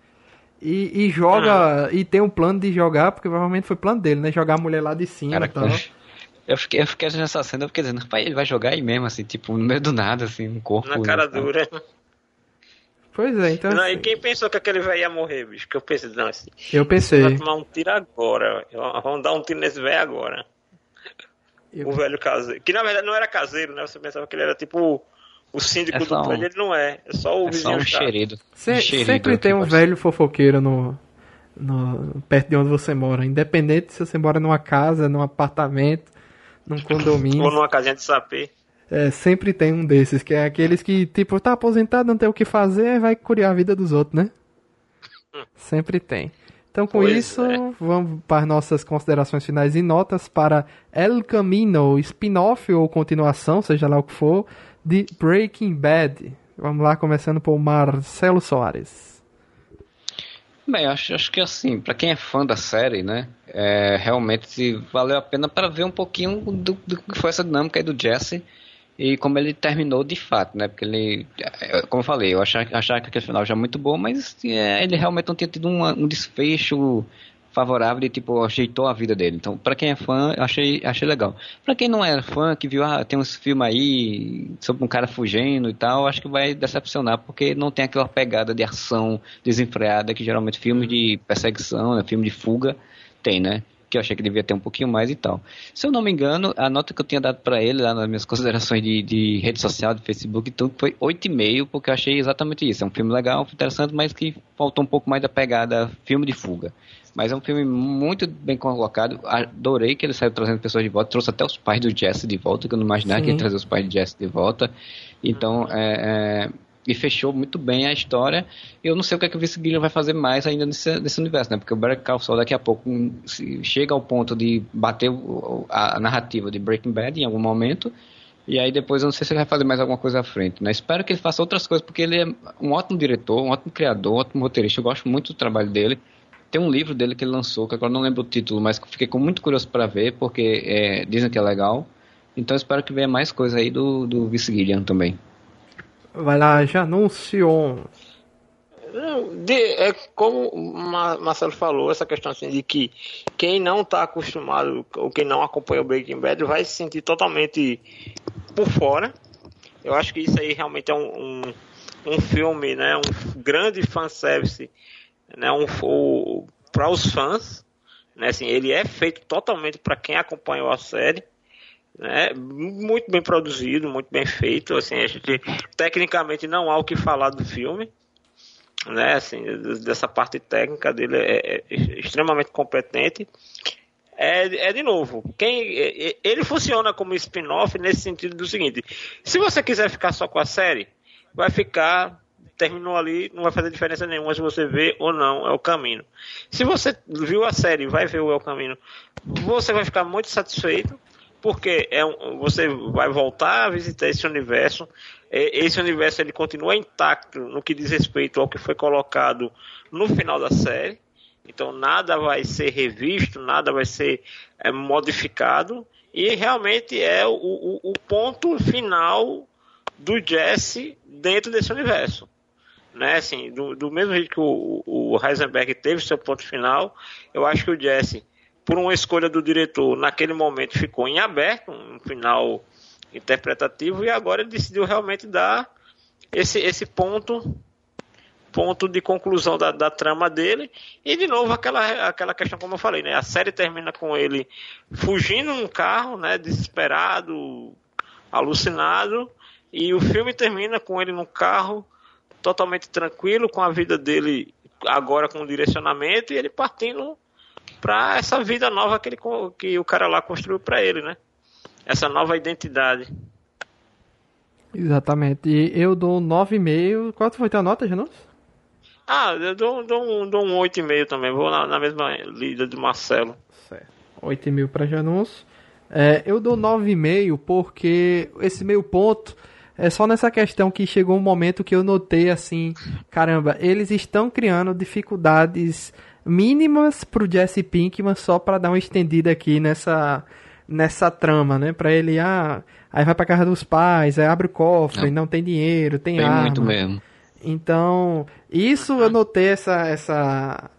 E, e joga, ah. e tem um plano de jogar, porque provavelmente foi plano dele, né? Jogar a mulher lá de cima Cara, e tal. Eu fiquei, eu fiquei nessa cena, porque dizendo, pai, ele vai jogar aí mesmo, assim, tipo, no meio do nada, assim, um corpo. Na cara né? dura. Pois é, então. Não, assim... E quem pensou que aquele velho ia morrer, bicho? Que eu pensei, não, assim. Eu pensei. Vai tomar um tiro agora. Vamos dar um tiro nesse velho agora. Eu... O velho caseiro. Que na verdade não era caseiro, né? Você pensava que ele era tipo o síndico é do prédio, ele não é. É só o é vizinho. Só um xerido. Se, sempre tem um velho fofoqueiro no, no, perto de onde você mora. Independente se você mora numa casa, num apartamento, num condomínio. Ou numa casinha de sapê. É, sempre tem um desses, que é aqueles que, tipo, tá aposentado, não tem o que fazer, vai curiar a vida dos outros, né? Hum. Sempre tem. Então, com pois isso, é. vamos para as nossas considerações finais e notas para El Camino, spin-off ou continuação, seja lá o que for, de Breaking Bad. Vamos lá, começando por Marcelo Soares. Bem, acho, acho que assim, para quem é fã da série, né, é, realmente valeu a pena para ver um pouquinho do, do que foi essa dinâmica aí do Jesse e como ele terminou de fato, né? Porque ele, é, como eu falei, eu achava, achava que aquele final já muito bom, mas é, ele realmente não tinha tido um, um desfecho favorável e tipo ajeitou a vida dele. Então, para quem é fã, eu achei achei legal. Para quem não é fã, que viu ah, tem uns filmes aí sobre um cara fugindo e tal, acho que vai decepcionar porque não tem aquela pegada de ação desenfreada que geralmente filmes de perseguição, né, filme de fuga tem, né? Que eu achei que devia ter um pouquinho mais e tal. Se eu não me engano, a nota que eu tinha dado para ele lá nas minhas considerações de, de rede social, de Facebook e tudo, foi 8,5, porque eu achei exatamente isso. É um filme legal, interessante, mas que faltou um pouco mais da pegada filme de fuga. Mas é um filme muito bem colocado. Adorei que ele saiu trazendo pessoas de volta. Trouxe até os pais do Jesse de volta, que eu não imaginava Sim. que ele trazer os pais de Jesse de volta. Então, é, é e fechou muito bem a história. Eu não sei o que, é que o Vince Gilliam vai fazer mais ainda nesse, nesse universo, né? Porque o Better Call Saul daqui a pouco chega ao ponto de bater a, narrativa de Breaking Bad em algum momento. E aí depois eu não sei se ele vai fazer mais alguma coisa à frente, né? Espero que ele faça outras coisas, porque ele é um ótimo diretor, um ótimo criador, um ótimo roteirista. Eu gosto muito do trabalho dele. Tem um livro dele que ele lançou, que agora não lembro o título, mas que fiquei muito curioso para ver, porque é, dizem que é legal. Então espero que venha mais coisa aí do, do Vince Gilliam também. Vai lá, já anunciou. De, é como o Marcelo falou, essa questão assim de que quem não está acostumado ou quem não acompanha o Breaking Bad vai se sentir totalmente por fora. Eu acho que isso aí realmente é um, um, um filme, né, um grande fanservice, né, um, para os fãs. Né, assim, ele é feito totalmente para quem acompanhou a série né? Muito bem produzido, muito bem feito. Assim, a gente tecnicamente não há o que falar do filme, né? Assim, dessa parte técnica dele é, é extremamente competente. é, é de novo, quem é, é, ele funciona como spin-off nesse sentido do seguinte: se você quiser ficar só com a série, vai ficar terminou ali, não vai fazer diferença nenhuma se você vê ou não é o caminho. Se você viu a série, vai ver o é o caminho, você vai ficar muito satisfeito porque é um, você vai voltar a visitar esse universo. Esse universo ele continua intacto no que diz respeito ao que foi colocado no final da série. Então nada vai ser revisto, nada vai ser é, modificado. E realmente é o, o, o, ponto final do Jesse dentro desse universo. Né? Assim, do, do mesmo jeito que o, o Heisenberg teve seu ponto final, eu acho que o Jesse, por uma escolha do diretor, naquele momento ficou em aberto, um final interpretativo, e agora ele decidiu realmente dar esse, esse ponto ponto de conclusão da, da, trama dele. E de novo aquela, aquela questão, como eu falei, né? A série termina com ele fugindo num carro, né? Desesperado, alucinado. E o filme termina com ele no carro, totalmente tranquilo, com a vida dele agora com direcionamento, e ele partindo para essa vida nova que, ele, que o cara lá construiu para ele, né? Essa nova identidade. Exatamente. E eu dou 9,5. Qual foi a tua nota, Janus? Ah, eu dou, dou, um, dou um 8,5 também. Vou na, na, mesma lida do Marcelo. Certo. 8,5 para Janus. É, eu dou 9,5 porque esse meio ponto é só nessa questão que chegou um momento que eu notei assim: caramba, eles estão criando dificuldades mínimas pro Jesse Pinkman só para dar uma estendida aqui nessa nessa trama, né? Para ele ah, aí vai para casa dos pais, aí abre o cofre, não, não tem dinheiro, tem, tem arma. muito mesmo. Então, isso eu notei essa essa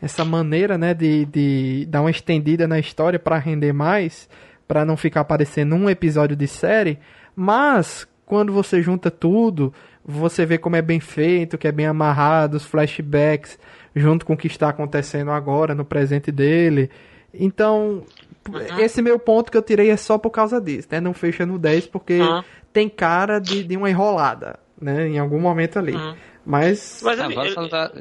essa maneira, né, de, de dar uma estendida na história para render mais, para não ficar aparecendo um episódio de série, mas quando você junta tudo, você vê como é bem feito, que é bem amarrado, os flashbacks junto com o que está acontecendo agora no presente dele. Então, uhum. esse meu ponto que eu tirei é só por causa disso, né? Não fecha no 10 porque uhum. tem cara de, de uma enrolada, né? Em algum momento ali. Uhum. Mas. Mas ah, vale salientar,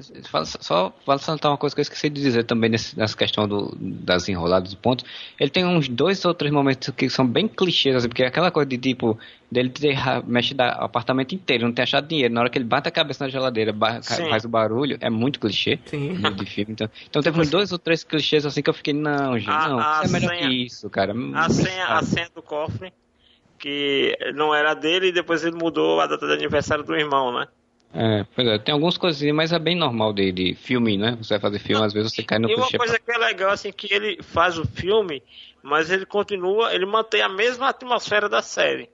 só vale salientar uma coisa que eu esqueci de dizer também nesse, nessa questão do, das enroladas de pontos. Ele tem uns dois ou três momentos que são bem clichês, assim, porque é aquela coisa de tipo, dele ter mexido o apartamento inteiro, não ter achado dinheiro. Na hora que ele bate a cabeça na geladeira, faz o barulho, é muito clichê Sim. de filme. Então, então teve uns dois ou três clichês assim que eu fiquei, não, gente, a, não, a é melhor senha, que isso, cara. A senha, a senha do cofre, que não era dele e depois ele mudou a data de aniversário do irmão, né? É, pois é, tem algumas coisinhas, mas é bem normal de, de filme, né? Você vai fazer filme, às vezes você cai no E uma coisa que é legal, assim, que ele faz o filme, mas ele continua, ele mantém a mesma atmosfera da série.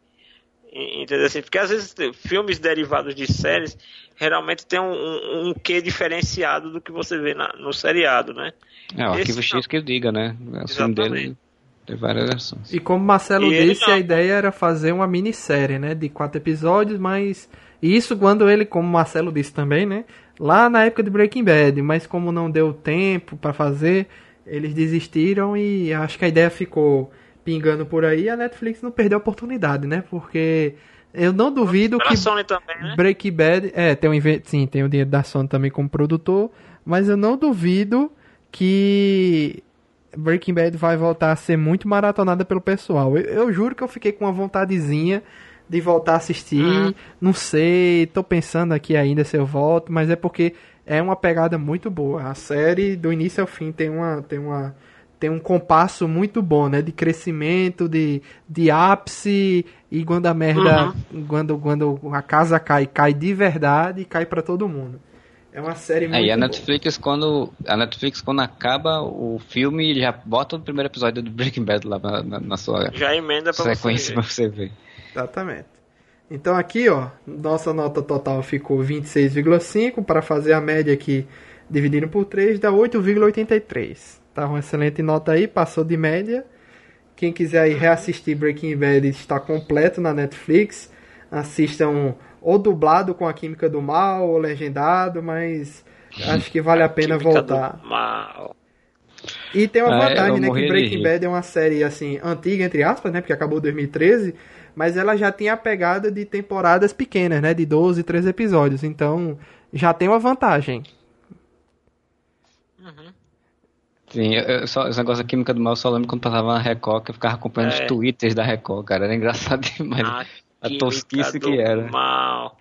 Entendeu? Assim, porque às vezes filmes derivados de séries realmente tem um, um, um quê diferenciado do que você vê na, no seriado, né? É, o Arquivo Esse, X que diga, né? O filme dele tem várias versões. E como Marcelo e disse, a ideia era fazer uma minissérie, né? De quatro episódios, mas e isso quando ele, como Marcelo disse também, né? Lá na época de Breaking Bad, mas como não deu tempo para fazer, eles desistiram e acho que a ideia ficou pingando por aí. A Netflix não perdeu a oportunidade, né? Porque eu não duvido que também, né? Breaking Bad, é, tem um sim, tem o dinheiro da Sony também como produtor, mas eu não duvido que Breaking Bad vai voltar a ser muito maratonada pelo pessoal. Eu, eu juro que eu fiquei com uma vontadezinha de voltar a assistir. Uhum. Não sei, tô pensando aqui ainda se eu volto, mas é porque é uma pegada muito boa. A série do início ao fim tem uma tem uma tem um compasso muito bom, né, de crescimento, de, de ápice e quando a merda, uhum. quando quando a casa cai, cai de verdade e cai para todo mundo. É uma série muito Aí a Netflix boa. quando a Netflix quando acaba o filme já bota o primeiro episódio do Breaking Bad lá na, na sua já emenda pra sequência para você ver. Exatamente. Então aqui, ó, nossa nota total ficou 26,5 para fazer a média aqui dividindo por 3 dá 8,83. Tá uma excelente nota aí, passou de média. Quem quiser aí reassistir Breaking Bad está completo na Netflix. Assistam ou dublado com a Química do Mal ou legendado, mas acho que vale a pena voltar. E tem uma é, vantagem, é, né, que Breaking Bad é uma série assim antiga entre aspas, né, porque acabou em 2013 mas ela já tinha a pegada de temporadas pequenas, né? De 12, 13 episódios. Então, já tem uma vantagem. Uhum. Sim, eu, só, esse negócio da química do mal eu só lembro quando passava na Record, que eu ficava acompanhando é. os twitters da Record, cara. Era engraçado demais. A, a tosquice que era. Mal.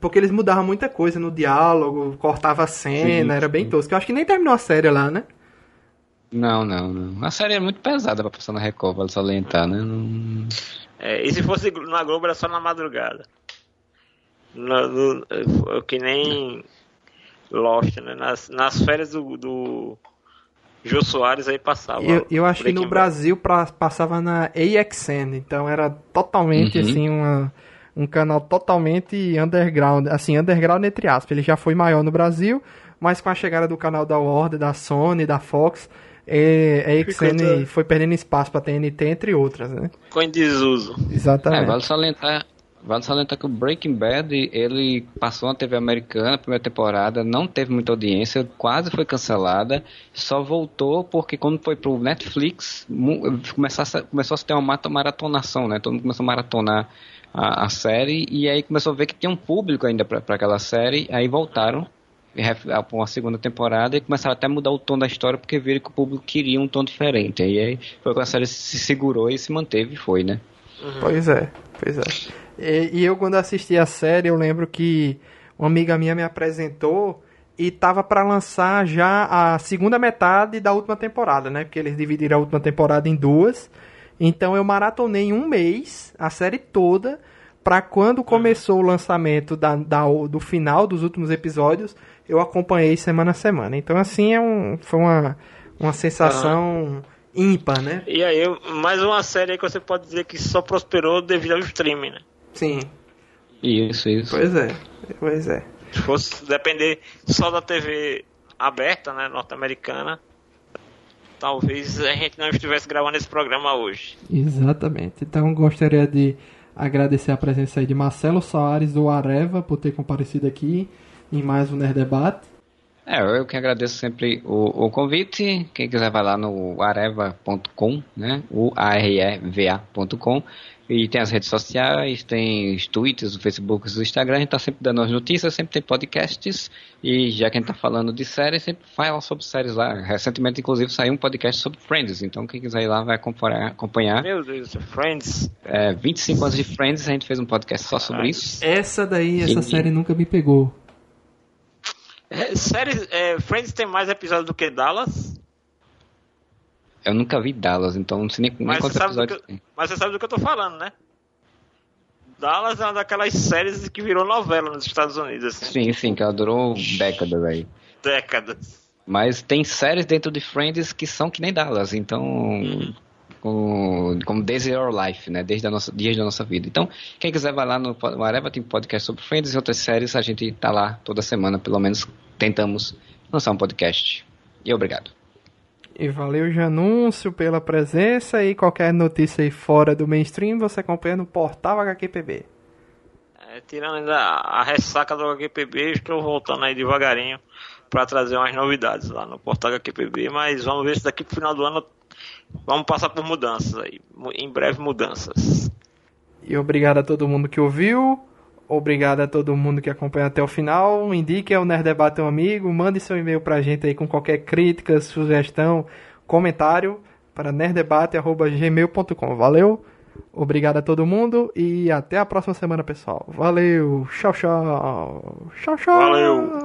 Porque eles mudavam muita coisa no diálogo, cortava a cena, sim, era bem tosco. Eu acho que nem terminou a série lá, né? Não, não, não. A série é muito pesada pra passar na Record, vale salientar, né? Não... É, e se fosse na Globo era só na madrugada. No, no, que nem Lost, né? Nas, nas férias do, do Jô Soares aí passava. Eu, eu acho que no Bad. Brasil pra, passava na AXN, então era totalmente uhum. assim uma, um canal totalmente underground, assim, underground entre aspas. Ele já foi maior no Brasil, mas com a chegada do canal da Warner, da Sony, da Fox, é, a AXN foi perdendo espaço pra TNT, entre outras, né? Ficou em desuso. Exatamente. É, vale salientar Vale salientar que o Breaking Bad, ele passou na TV americana, a primeira temporada, não teve muita audiência, quase foi cancelada, só voltou porque quando foi pro Netflix, começou a, começou a ter uma maratonação, né? Todo mundo começou a maratonar a, a série, e aí começou a ver que tinha um público ainda para aquela série, aí voltaram para uma segunda temporada e começaram até a mudar o tom da história porque viram que o público queria um tom diferente. E aí foi quando a série se segurou e se manteve e foi, né? Uhum. Pois é, pois é. E, e, eu, quando assisti a série, eu lembro que uma amiga minha me apresentou e tava para lançar já a segunda metade da última temporada, né? Porque eles dividiram a última temporada em duas. Então eu maratonei um mês a série toda para quando começou o lançamento da, da, do final dos últimos episódios, eu acompanhei semana a semana. Então assim é um, foi uma, uma sensação ímpar, né? E aí, mais uma série que você pode dizer que só prosperou devido ao streaming, né? Sim. Isso, isso. Pois é, pois é. Se fosse depender só da TV aberta, né, norte-americana, talvez a gente não estivesse gravando esse programa hoje. Exatamente. Então gostaria de agradecer a presença aí de Marcelo Soares do Areva por ter comparecido aqui em mais um Nerd Debate. É, eu que agradeço sempre o, o convite. Quem quiser vai lá no areva.com, né? O a r e v a.com e tem as redes sociais, tem os tweets, o Facebook, o Instagram, a gente tá sempre dando as notícias, sempre tem podcasts, e já que a gente tá falando de séries, sempre fala sobre séries lá. Recentemente, inclusive, saiu um podcast sobre Friends, então quem quiser ir lá vai acompanhar. acompanhar. Meu Deus, Friends. É, 25 anos de Friends, a gente fez um podcast só sobre isso. Essa daí, essa e... série nunca me pegou. É, série, é, Friends tem mais episódios do que Dallas? Eu nunca vi Dallas, então não sei nem, nem quantos episódios tem. Mas você sabe do que eu tô falando, né? Dallas é uma daquelas séries que virou novela nos Estados Unidos. Assim. Sim, sim, que ela durou décadas aí. Décadas. Mas tem séries dentro de Friends que são que nem Dallas, então. Uhum. Com, como Desde Your Life, né? Desde a nossa, dias da nossa vida. Então, quem quiser vai lá no Areva, tem podcast sobre Friends e outras séries, a gente tá lá toda semana, pelo menos tentamos lançar um podcast. E obrigado. E valeu Janúncio pela presença e qualquer notícia aí fora do mainstream você acompanha no portal HQPB. É, tirando ainda a ressaca do HQPB, estou voltando aí devagarinho para trazer umas novidades lá no portal HQPB, mas vamos ver se daqui pro final do ano vamos passar por mudanças aí, em breve mudanças. E obrigado a todo mundo que ouviu. Obrigado a todo mundo que acompanha até o final. Indique ao Nerd Debate um amigo. Mande seu e-mail pra gente aí com qualquer crítica, sugestão, comentário para nerddebate.gmail.com. Valeu, obrigado a todo mundo e até a próxima semana, pessoal. Valeu, tchau, tchau. Tchau, tchau. Valeu.